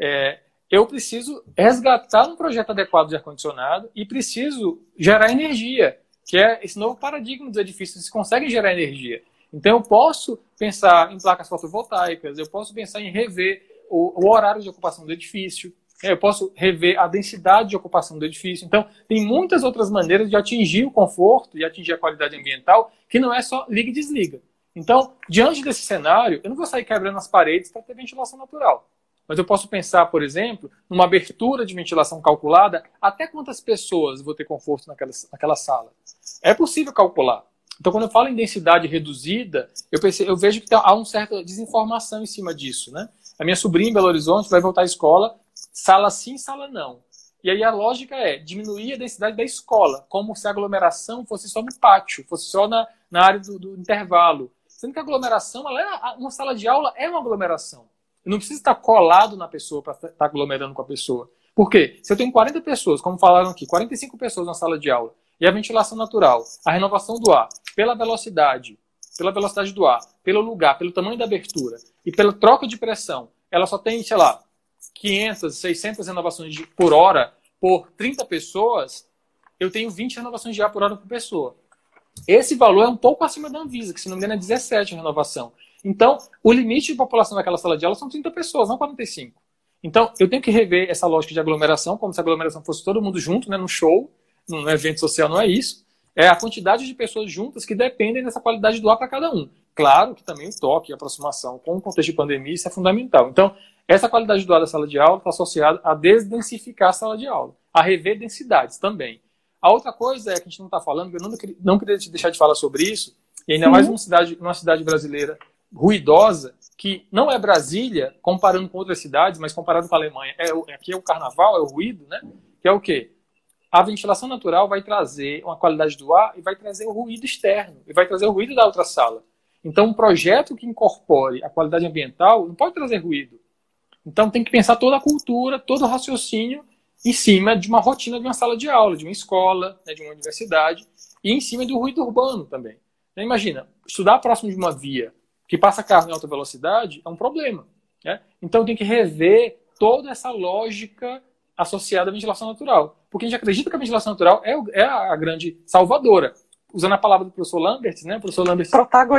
é, eu preciso resgatar um projeto adequado de ar-condicionado e preciso gerar energia que é esse novo paradigma dos edifícios, eles conseguem gerar energia. Então eu posso pensar em placas fotovoltaicas, eu posso pensar em rever o, o horário de ocupação do edifício? Eu posso rever a densidade de ocupação do edifício. Então, tem muitas outras maneiras de atingir o conforto e atingir a qualidade ambiental, que não é só liga e desliga. Então, diante desse cenário, eu não vou sair quebrando as paredes para ter ventilação natural. Mas eu posso pensar, por exemplo, numa abertura de ventilação calculada, até quantas pessoas vou ter conforto naquela, naquela sala. É possível calcular. Então, quando eu falo em densidade reduzida, eu, pensei, eu vejo que há uma certa desinformação em cima disso. Né? A minha sobrinha em Belo Horizonte vai voltar à escola, sala sim, sala não. E aí a lógica é diminuir a densidade da escola, como se a aglomeração fosse só no pátio, fosse só na, na área do, do intervalo. Sendo que a aglomeração, ela é, uma sala de aula é uma aglomeração. Eu não preciso estar colado na pessoa para estar aglomerando com a pessoa. Por quê? Se eu tenho 40 pessoas, como falaram aqui, 45 pessoas na sala de aula, e a ventilação natural, a renovação do ar, pela velocidade, pela velocidade do ar, pelo lugar, pelo tamanho da abertura e pela troca de pressão, ela só tem, sei lá, 500, 600 renovações por hora por 30 pessoas, eu tenho 20 renovações de ar por hora por pessoa. Esse valor é um pouco acima da Anvisa, que se não me engano é 17 renovação. Então, o limite de população daquela sala de aula são 30 pessoas, não 45. Então, eu tenho que rever essa lógica de aglomeração, como se a aglomeração fosse todo mundo junto, né, num show, num evento social, não é isso. É a quantidade de pessoas juntas que dependem dessa qualidade do ar para cada um. Claro que também o toque e a aproximação com o contexto de pandemia, isso é fundamental. Então, essa qualidade do ar da sala de aula está associada a desdensificar a sala de aula, a rever densidades também. A outra coisa é que a gente não está falando, eu não, não queria deixar de falar sobre isso, e ainda Sim. mais numa cidade, numa cidade brasileira ruidosa, que não é Brasília, comparando com outras cidades, mas comparado com a Alemanha, é, aqui é o carnaval, é o ruído, né? Que é o quê? A ventilação natural vai trazer uma qualidade do ar e vai trazer o ruído externo, e vai trazer o ruído da outra sala. Então, um projeto que incorpore a qualidade ambiental não pode trazer ruído. Então, tem que pensar toda a cultura, todo o raciocínio em cima de uma rotina de uma sala de aula, de uma escola, né, de uma universidade, e em cima do ruído urbano também. Então, imagina, estudar próximo de uma via que passa carro em alta velocidade é um problema. Né? Então tem que rever toda essa lógica associada à ventilação natural. Porque a gente acredita que a ventilação natural é, é a grande salvadora. Usando a palavra do professor Lambert, né? O professor Lambert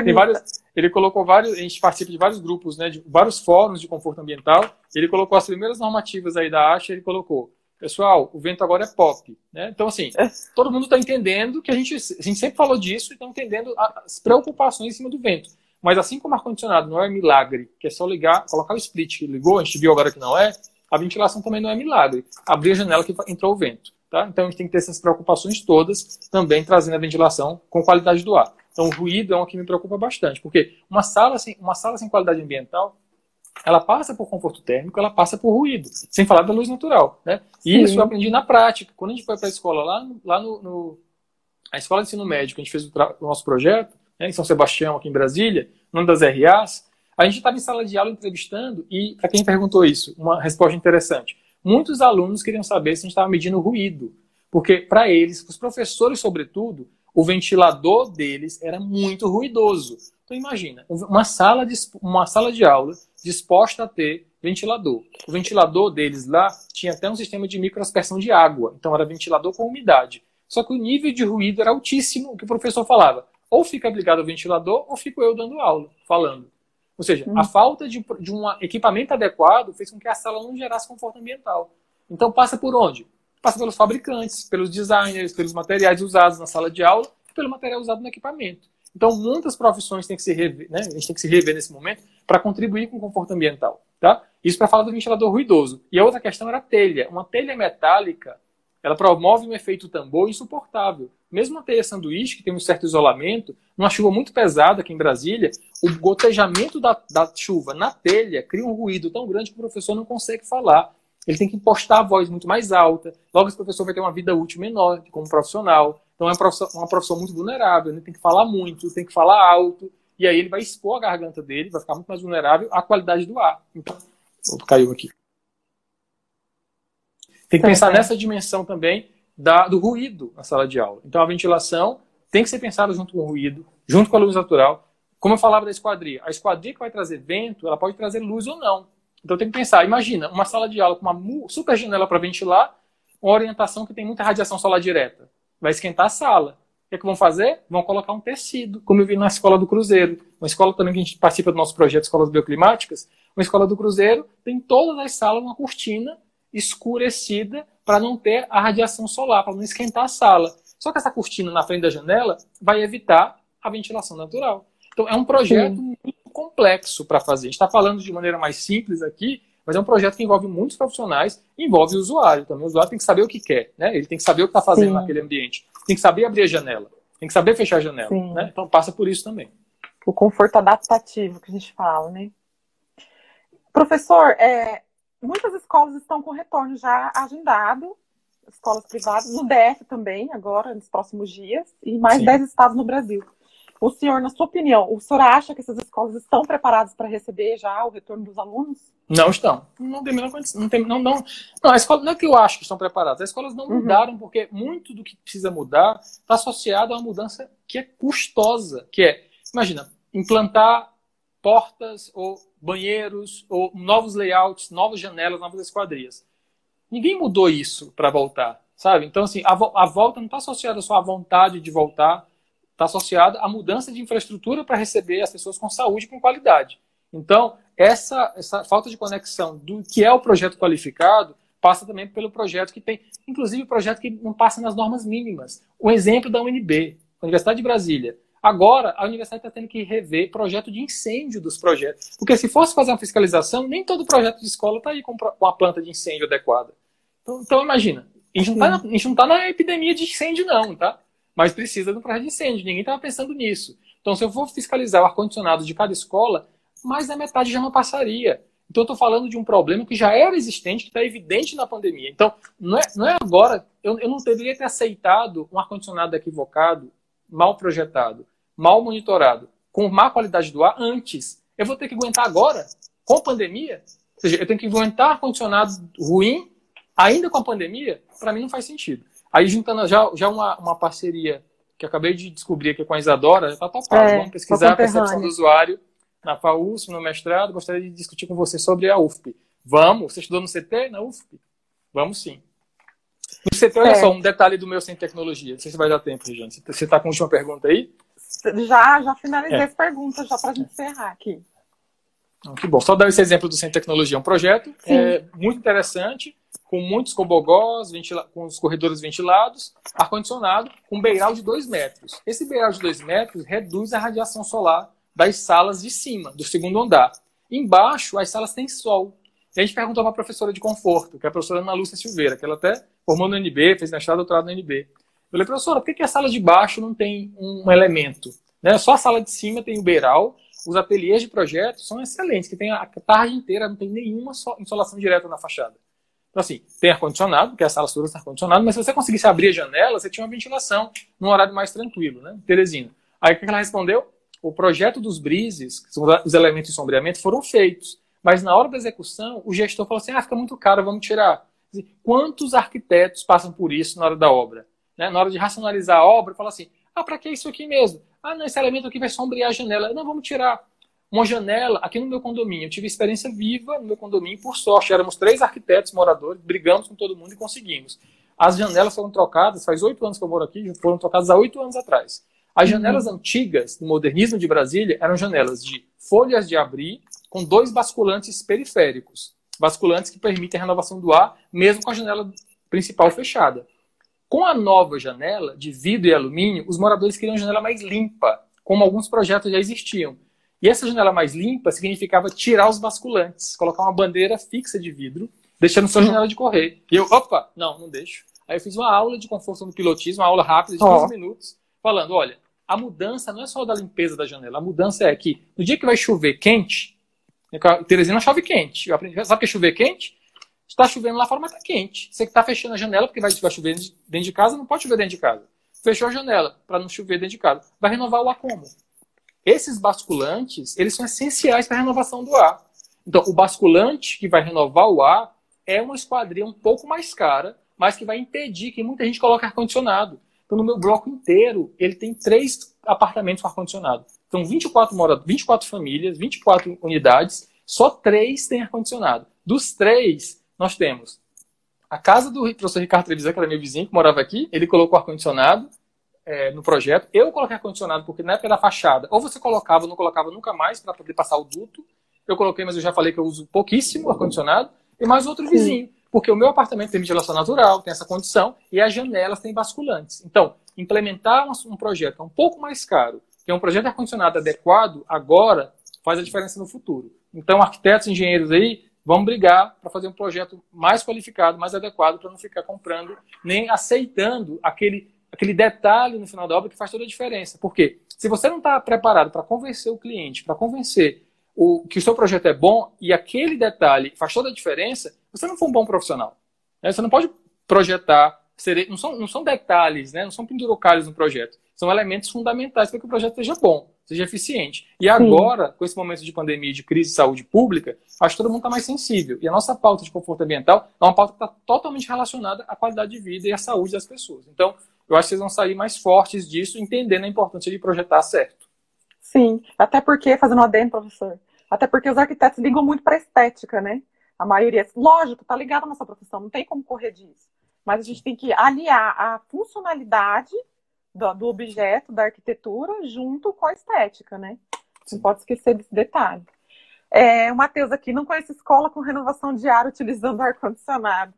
tem vários, ele colocou vários, a gente participa de vários grupos, né? De vários fóruns de conforto ambiental. Ele colocou as primeiras normativas aí da ASHA, ele colocou pessoal, o vento agora é pop. Né? Então, assim, é. todo mundo está entendendo que a gente, a gente sempre falou disso e está entendendo as preocupações em cima do vento. Mas assim como ar-condicionado não é milagre, que é só ligar, colocar o split que ligou, a gente viu agora que não é, a ventilação também não é milagre. Abrir a janela que entrou o vento. Tá? Então a gente tem que ter essas preocupações todas, também trazendo a ventilação com qualidade do ar. Então o ruído é uma que me preocupa bastante, porque uma sala sem, uma sala sem qualidade ambiental, ela passa por conforto térmico, ela passa por ruído, sem falar da luz natural. Né? E isso eu aprendi na prática. Quando a gente foi para a escola, lá, lá no, no, a escola de ensino médio, que a gente fez o, o nosso projeto, né, em São Sebastião, aqui em Brasília, numa das RAs, a gente estava em sala de aula entrevistando e, para quem perguntou isso, uma resposta interessante. Muitos alunos queriam saber se a gente estava medindo ruído, porque para eles, os professores sobretudo, o ventilador deles era muito ruidoso. Então imagina, uma sala de, uma sala de aula disposta a ter ventilador. O ventilador deles lá tinha até um sistema de microaspersão de água, então era ventilador com umidade. Só que o nível de ruído era altíssimo, o que o professor falava ou fica ligado ao ventilador, ou fico eu dando aula, falando. Ou seja, a uhum. falta de, de um equipamento adequado fez com que a sala não gerasse conforto ambiental. Então passa por onde? Passa pelos fabricantes, pelos designers, pelos materiais usados na sala de aula, pelo material usado no equipamento. Então, muitas profissões têm que se rever, né? a gente tem que se rever nesse momento para contribuir com o conforto ambiental. Tá? Isso para falar do ventilador ruidoso. E a outra questão era a telha. Uma telha metálica, ela promove um efeito tambor insuportável. Mesmo a telha sanduíche, que tem um certo isolamento, numa chuva muito pesada aqui em Brasília, o gotejamento da, da chuva na telha cria um ruído tão grande que o professor não consegue falar. Ele tem que impostar a voz muito mais alta. Logo, esse professor vai ter uma vida útil menor como profissional. Então, é uma profissão, uma profissão muito vulnerável. Ele tem que falar muito, tem que falar alto. E aí ele vai expor a garganta dele, vai ficar muito mais vulnerável à qualidade do ar. Então, caiu aqui. Tem que tá pensar nessa dimensão também da, do ruído na sala de aula. Então, a ventilação tem que ser pensada junto com o ruído, junto com a luz natural. Como eu falava da esquadria, a esquadria que vai trazer vento, ela pode trazer luz ou não. Então tem que pensar, imagina, uma sala de aula com uma super janela para ventilar, uma orientação que tem muita radiação solar direta. Vai esquentar a sala. O que, é que vão fazer? Vão colocar um tecido, como eu vi na escola do Cruzeiro. Uma escola também que a gente participa do nosso projeto Escolas Bioclimáticas. Uma escola do Cruzeiro tem todas as salas uma cortina escurecida para não ter a radiação solar, para não esquentar a sala. Só que essa cortina na frente da janela vai evitar a ventilação natural. Então é um projeto Sim. muito complexo para fazer. A gente está falando de maneira mais simples aqui, mas é um projeto que envolve muitos profissionais, envolve o usuário também. O usuário tem que saber o que quer, né? Ele tem que saber o que está fazendo Sim. naquele ambiente. Tem que saber abrir a janela. Tem que saber fechar a janela. Né? Então passa por isso também. O conforto adaptativo que a gente fala, né? Professor, é, muitas escolas estão com retorno já agendado, escolas privadas, no DF também, agora, nos próximos dias, e mais Sim. 10 estados no Brasil. O senhor, na sua opinião, o senhor acha que essas escolas estão preparadas para receber já o retorno dos alunos? Não estão. Não tem menor condição. Não, tem, não, não, não, a escola, não é que eu acho que estão preparadas. As escolas não uhum. mudaram porque muito do que precisa mudar está associado a uma mudança que é custosa, que é, imagina, implantar portas ou banheiros ou novos layouts, novas janelas, novas esquadrias. Ninguém mudou isso para voltar, sabe? Então, assim, a, a volta não está associada só à vontade de voltar, está associada à mudança de infraestrutura para receber as pessoas com saúde com qualidade. Então, essa, essa falta de conexão do que é o projeto qualificado passa também pelo projeto que tem, inclusive o projeto que não passa nas normas mínimas. O exemplo da UNB, Universidade de Brasília. Agora, a universidade está tendo que rever projeto de incêndio dos projetos. Porque se fosse fazer uma fiscalização, nem todo projeto de escola está aí com, a planta de incêndio adequada. Então, então imagina, a gente não está na, na epidemia de incêndio, não, tá? mas precisa de um projeto de incêndio. Ninguém estava pensando nisso. Então, se eu for fiscalizar o ar-condicionado de cada escola, mais da metade já não passaria. Então, eu estou falando de um problema que já era existente, que está evidente na pandemia. Então, não é, não é agora. Eu, eu não deveria ter aceitado um ar-condicionado equivocado, mal projetado, mal monitorado, com má qualidade do ar antes. Eu vou ter que aguentar agora, com pandemia? Ou seja, eu tenho que aguentar ar-condicionado ruim, ainda com a pandemia? Para mim, não faz sentido. Aí juntando já, já uma, uma parceria que acabei de descobrir aqui com a Isadora, está topado. É, Vamos pesquisar a percepção do usuário na FAUSP, no mestrado. Gostaria de discutir com você sobre a UFP. Vamos? Você estudou no CT, na UFP? Vamos sim. No CT, olha é. só, um detalhe do meu sem tecnologia. Não sei se vai dar tempo, Regiane. Você está com a última pergunta aí? Já, já finalizei é. as perguntas, já para a gente encerrar aqui. Que bom. Só dar esse exemplo do Sem Tecnologia. É um projeto é, muito interessante com muitos cobogós, com os corredores ventilados, ar-condicionado, com um beiral de 2 metros. Esse beiral de 2 metros reduz a radiação solar das salas de cima, do segundo andar. Embaixo, as salas têm sol. E a gente perguntou para a professora de conforto, que é a professora Ana Lúcia Silveira, que ela até formou no NB, fez mestrado doutorado no NB. Eu falei, professora, por que, a sala de baixo não tem um elemento? Né? Só a sala de cima tem o beiral, os ateliês de projeto são excelentes, que tem a tarde inteira, não tem nenhuma insolação direta na fachada. Então, assim, tem ar-condicionado, porque as salas todas têm ar-condicionado, mas se você conseguisse abrir a janela, você tinha uma ventilação num horário mais tranquilo, né? Teresina. Aí o que ela respondeu? O projeto dos brises, que são os elementos de sombreamento, foram feitos. Mas na hora da execução, o gestor falou assim: ah, fica muito caro, vamos tirar. Quantos arquitetos passam por isso na hora da obra? Né? Na hora de racionalizar a obra, fala assim: ah, para que isso aqui mesmo? Ah, não, esse elemento aqui vai sombrear a janela. Não, vamos tirar uma janela aqui no meu condomínio. Eu tive experiência viva no meu condomínio, por sorte. Éramos três arquitetos moradores, brigamos com todo mundo e conseguimos. As janelas foram trocadas, faz oito anos que eu moro aqui, foram trocadas há oito anos atrás. As janelas uhum. antigas do modernismo de Brasília eram janelas de folhas de abrir com dois basculantes periféricos. Basculantes que permitem a renovação do ar, mesmo com a janela principal fechada. Com a nova janela de vidro e alumínio, os moradores queriam uma janela mais limpa, como alguns projetos já existiam. E essa janela mais limpa significava tirar os basculantes, colocar uma bandeira fixa de vidro, deixando só a janela de correr. E eu, opa, não, não deixo. Aí eu fiz uma aula de conforto no pilotismo, uma aula rápida de 15 oh. minutos, falando, olha, a mudança não é só da limpeza da janela, a mudança é que no dia que vai chover quente, Teresina chove quente. Eu aprendi, sabe o que chover quente? Está chovendo lá fora, mas está quente. Você que está fechando a janela, porque vai, vai chover dentro de casa, não pode chover dentro de casa. Fechou a janela para não chover dentro de casa. Vai renovar o ar como? Esses basculantes, eles são essenciais para a renovação do ar. Então, o basculante que vai renovar o ar é uma esquadria um pouco mais cara, mas que vai impedir que muita gente coloque ar-condicionado. Então, no meu bloco inteiro, ele tem três apartamentos com ar-condicionado. Então, 24, mora, 24 famílias, 24 unidades, só três têm ar-condicionado. Dos três, nós temos a casa do professor Ricardo Trevisan, que era meu vizinho, que morava aqui, ele colocou ar-condicionado é, no projeto. Eu coloquei ar-condicionado porque na época da fachada, ou você colocava ou não colocava nunca mais para poder passar o duto. Eu coloquei, mas eu já falei que eu uso pouquíssimo ar-condicionado. E mais outro vizinho, porque o meu apartamento tem ventilação natural, tem essa condição, e as janelas têm basculantes. Então, implementar um projeto um pouco mais caro, que é um projeto ar-condicionado adequado, agora faz a diferença no futuro. Então, arquitetos, engenheiros aí, vão brigar para fazer um projeto mais qualificado, mais adequado, para não ficar comprando, nem aceitando aquele, aquele detalhe no final da obra que faz toda a diferença. Porque se você não está preparado para convencer o cliente, para convencer o, que o seu projeto é bom e aquele detalhe faz toda a diferença, você não for um bom profissional. Né? Você não pode projetar, não são, não são detalhes, né? não são pendurocalhos no projeto, são elementos fundamentais para que o projeto seja bom seja eficiente. E agora, Sim. com esse momento de pandemia, de crise de saúde pública, acho que todo mundo está mais sensível. E a nossa pauta de conforto ambiental é uma pauta que está totalmente relacionada à qualidade de vida e à saúde das pessoas. Então, eu acho que vocês vão sair mais fortes disso, entendendo a importância de projetar certo. Sim, até porque, fazendo um adendo, professor, até porque os arquitetos ligam muito para a estética, né? A maioria, lógico, está ligada à nossa profissão, não tem como correr disso. Mas a gente tem que aliar a funcionalidade do, do objeto, da arquitetura, junto com a estética, né? Não pode esquecer desse detalhe. É, o Matheus aqui não conhece escola com renovação diária utilizando ar-condicionado.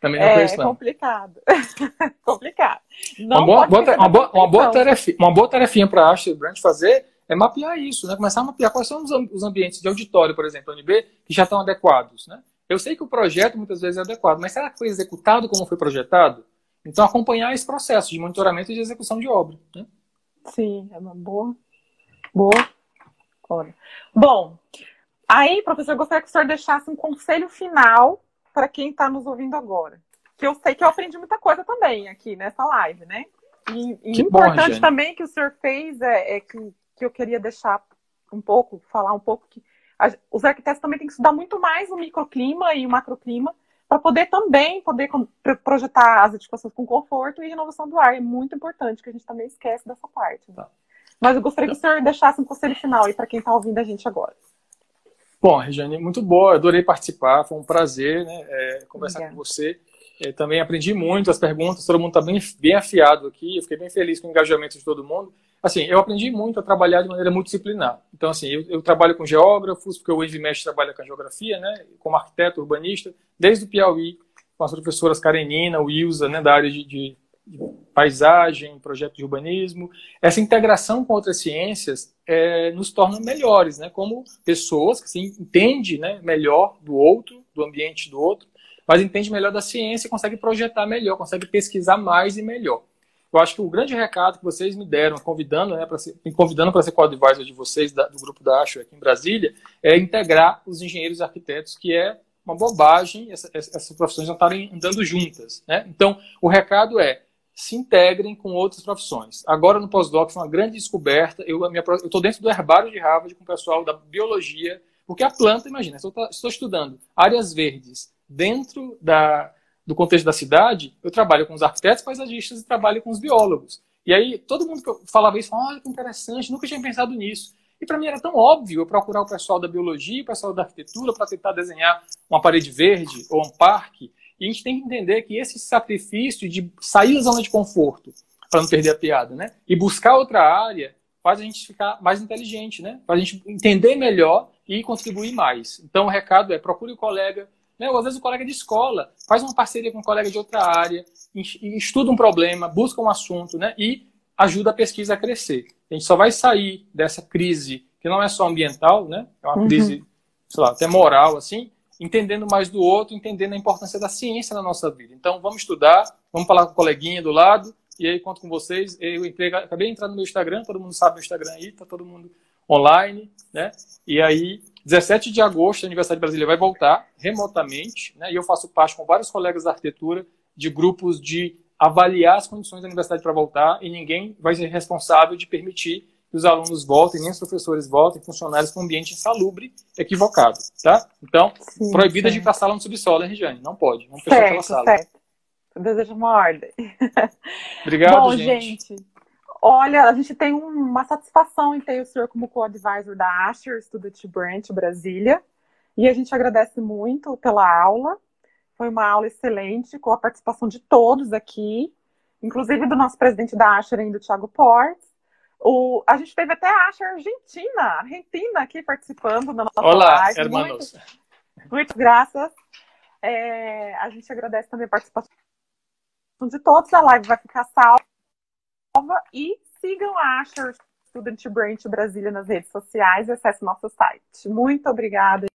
Também não é, conheço, não. complicado. complicado. Não uma, boa, boa, uma, boa, uma, boa tarefinha, uma boa tarefinha para a Ashley Brandt fazer é mapear isso, né? Começar a mapear quais são os ambientes de auditório, por exemplo, UNB, que já estão adequados, né? Eu sei que o projeto muitas vezes é adequado, mas será que foi executado como foi projetado? Então, acompanhar esse processo de monitoramento e de execução de obra. Né? Sim, é uma boa. Boa. Olha. Bom, aí, professor, eu gostaria que o senhor deixasse um conselho final para quem está nos ouvindo agora. Que eu sei que eu aprendi muita coisa também aqui nessa live, né? E, e importante bom, também que o senhor fez é, é, que, que eu queria deixar um pouco, falar um pouco que a, os arquitetos também têm que estudar muito mais o microclima e o macroclima para poder também poder projetar as edificações com conforto e renovação do ar. É muito importante que a gente também esquece dessa parte. Né? Tá. Mas eu gostaria que o senhor deixasse um conselho final aí para quem está ouvindo a gente agora. Bom, Regiane, muito boa, adorei participar, foi um prazer né, é, conversar Obrigada. com você. É, também aprendi muito as perguntas, todo mundo está bem, bem afiado aqui, eu fiquei bem feliz com o engajamento de todo mundo. Assim, eu aprendi muito a trabalhar de maneira multidisciplinar. Então, assim, eu, eu trabalho com geógrafos, porque o Envimest trabalha com geografia, né, como arquiteto, urbanista, desde o Piauí, com as professoras Karenina, Wilza, né, da área de, de, paisagem, projeto de urbanismo. Essa integração com outras ciências é, nos torna melhores, né, como pessoas que assim, entendem né, melhor do outro, do ambiente do outro, mas entende melhor da ciência consegue projetar melhor, consegue pesquisar mais e melhor. Eu acho que o grande recado que vocês me deram, convidando, né, para ser, me convidando para ser co-advisor de vocês, da, do grupo da ASHO aqui em Brasília, é integrar os engenheiros e arquitetos, que é uma bobagem essa, essas profissões não estarem andando juntas. Né? Então, o recado é se integrem com outras profissões. Agora, no pós-doc, foi uma grande descoberta. Eu estou dentro do herbário de Harvard com o pessoal da biologia, porque a planta, imagina, estou, estou estudando áreas verdes dentro da, do contexto da cidade, eu trabalho com os arquitetos paisagistas e trabalho com os biólogos. E aí, todo mundo que eu falava isso, olha que interessante, nunca tinha pensado nisso. E para mim era tão óbvio eu procurar o pessoal da biologia, o pessoal da arquitetura, para tentar desenhar uma parede verde ou um parque. E a gente tem que entender que esse sacrifício de sair da zona de conforto, para não perder a piada, né? E buscar outra área, faz a gente ficar mais inteligente, né? Faz a gente entender melhor e contribuir mais. Então o recado é procure o colega, né? Ou às vezes o colega de escola faz uma parceria com um colega de outra área, estuda um problema, busca um assunto, né? E ajuda a pesquisa a crescer. A gente só vai sair dessa crise, que não é só ambiental, né? É uma uhum. crise, sei lá, até moral, assim, entendendo mais do outro, entendendo a importância da ciência na nossa vida. Então, vamos estudar, vamos falar com o coleguinha do lado, e aí conto com vocês. Eu entrei, acabei de entrar no meu Instagram, todo mundo sabe o Instagram aí, tá todo mundo online, né? E aí, 17 de agosto, a Universidade Brasileira vai voltar remotamente, né? E eu faço parte com vários colegas da arquitetura de grupos de avaliar as condições da universidade para voltar e ninguém vai ser responsável de permitir que os alunos voltem, nem os professores voltem, funcionários com ambiente insalubre, equivocado, tá? Então, sim, proibida sim. de ir para a sala no subsolo, hein, Regiane? Não pode, vamos fechar aquela sala. Certo. Eu desejo uma ordem. Obrigado, Bom, gente. gente. Olha, a gente tem uma satisfação em ter o senhor como co-advisor da Asher Student Branch Brasília. E a gente agradece muito pela aula. Foi uma aula excelente, com a participação de todos aqui, inclusive do nosso presidente da Asher, ainda, o Thiago Portes. O, a gente teve até a Asher Argentina, Argentina aqui participando da nossa Olá, live. hermanos. Muito, muito graças. É, a gente agradece também a participação de todos. A live vai ficar salva. E sigam a Asher Student Branch Brasília nas redes sociais e acesse nosso site. Muito obrigada.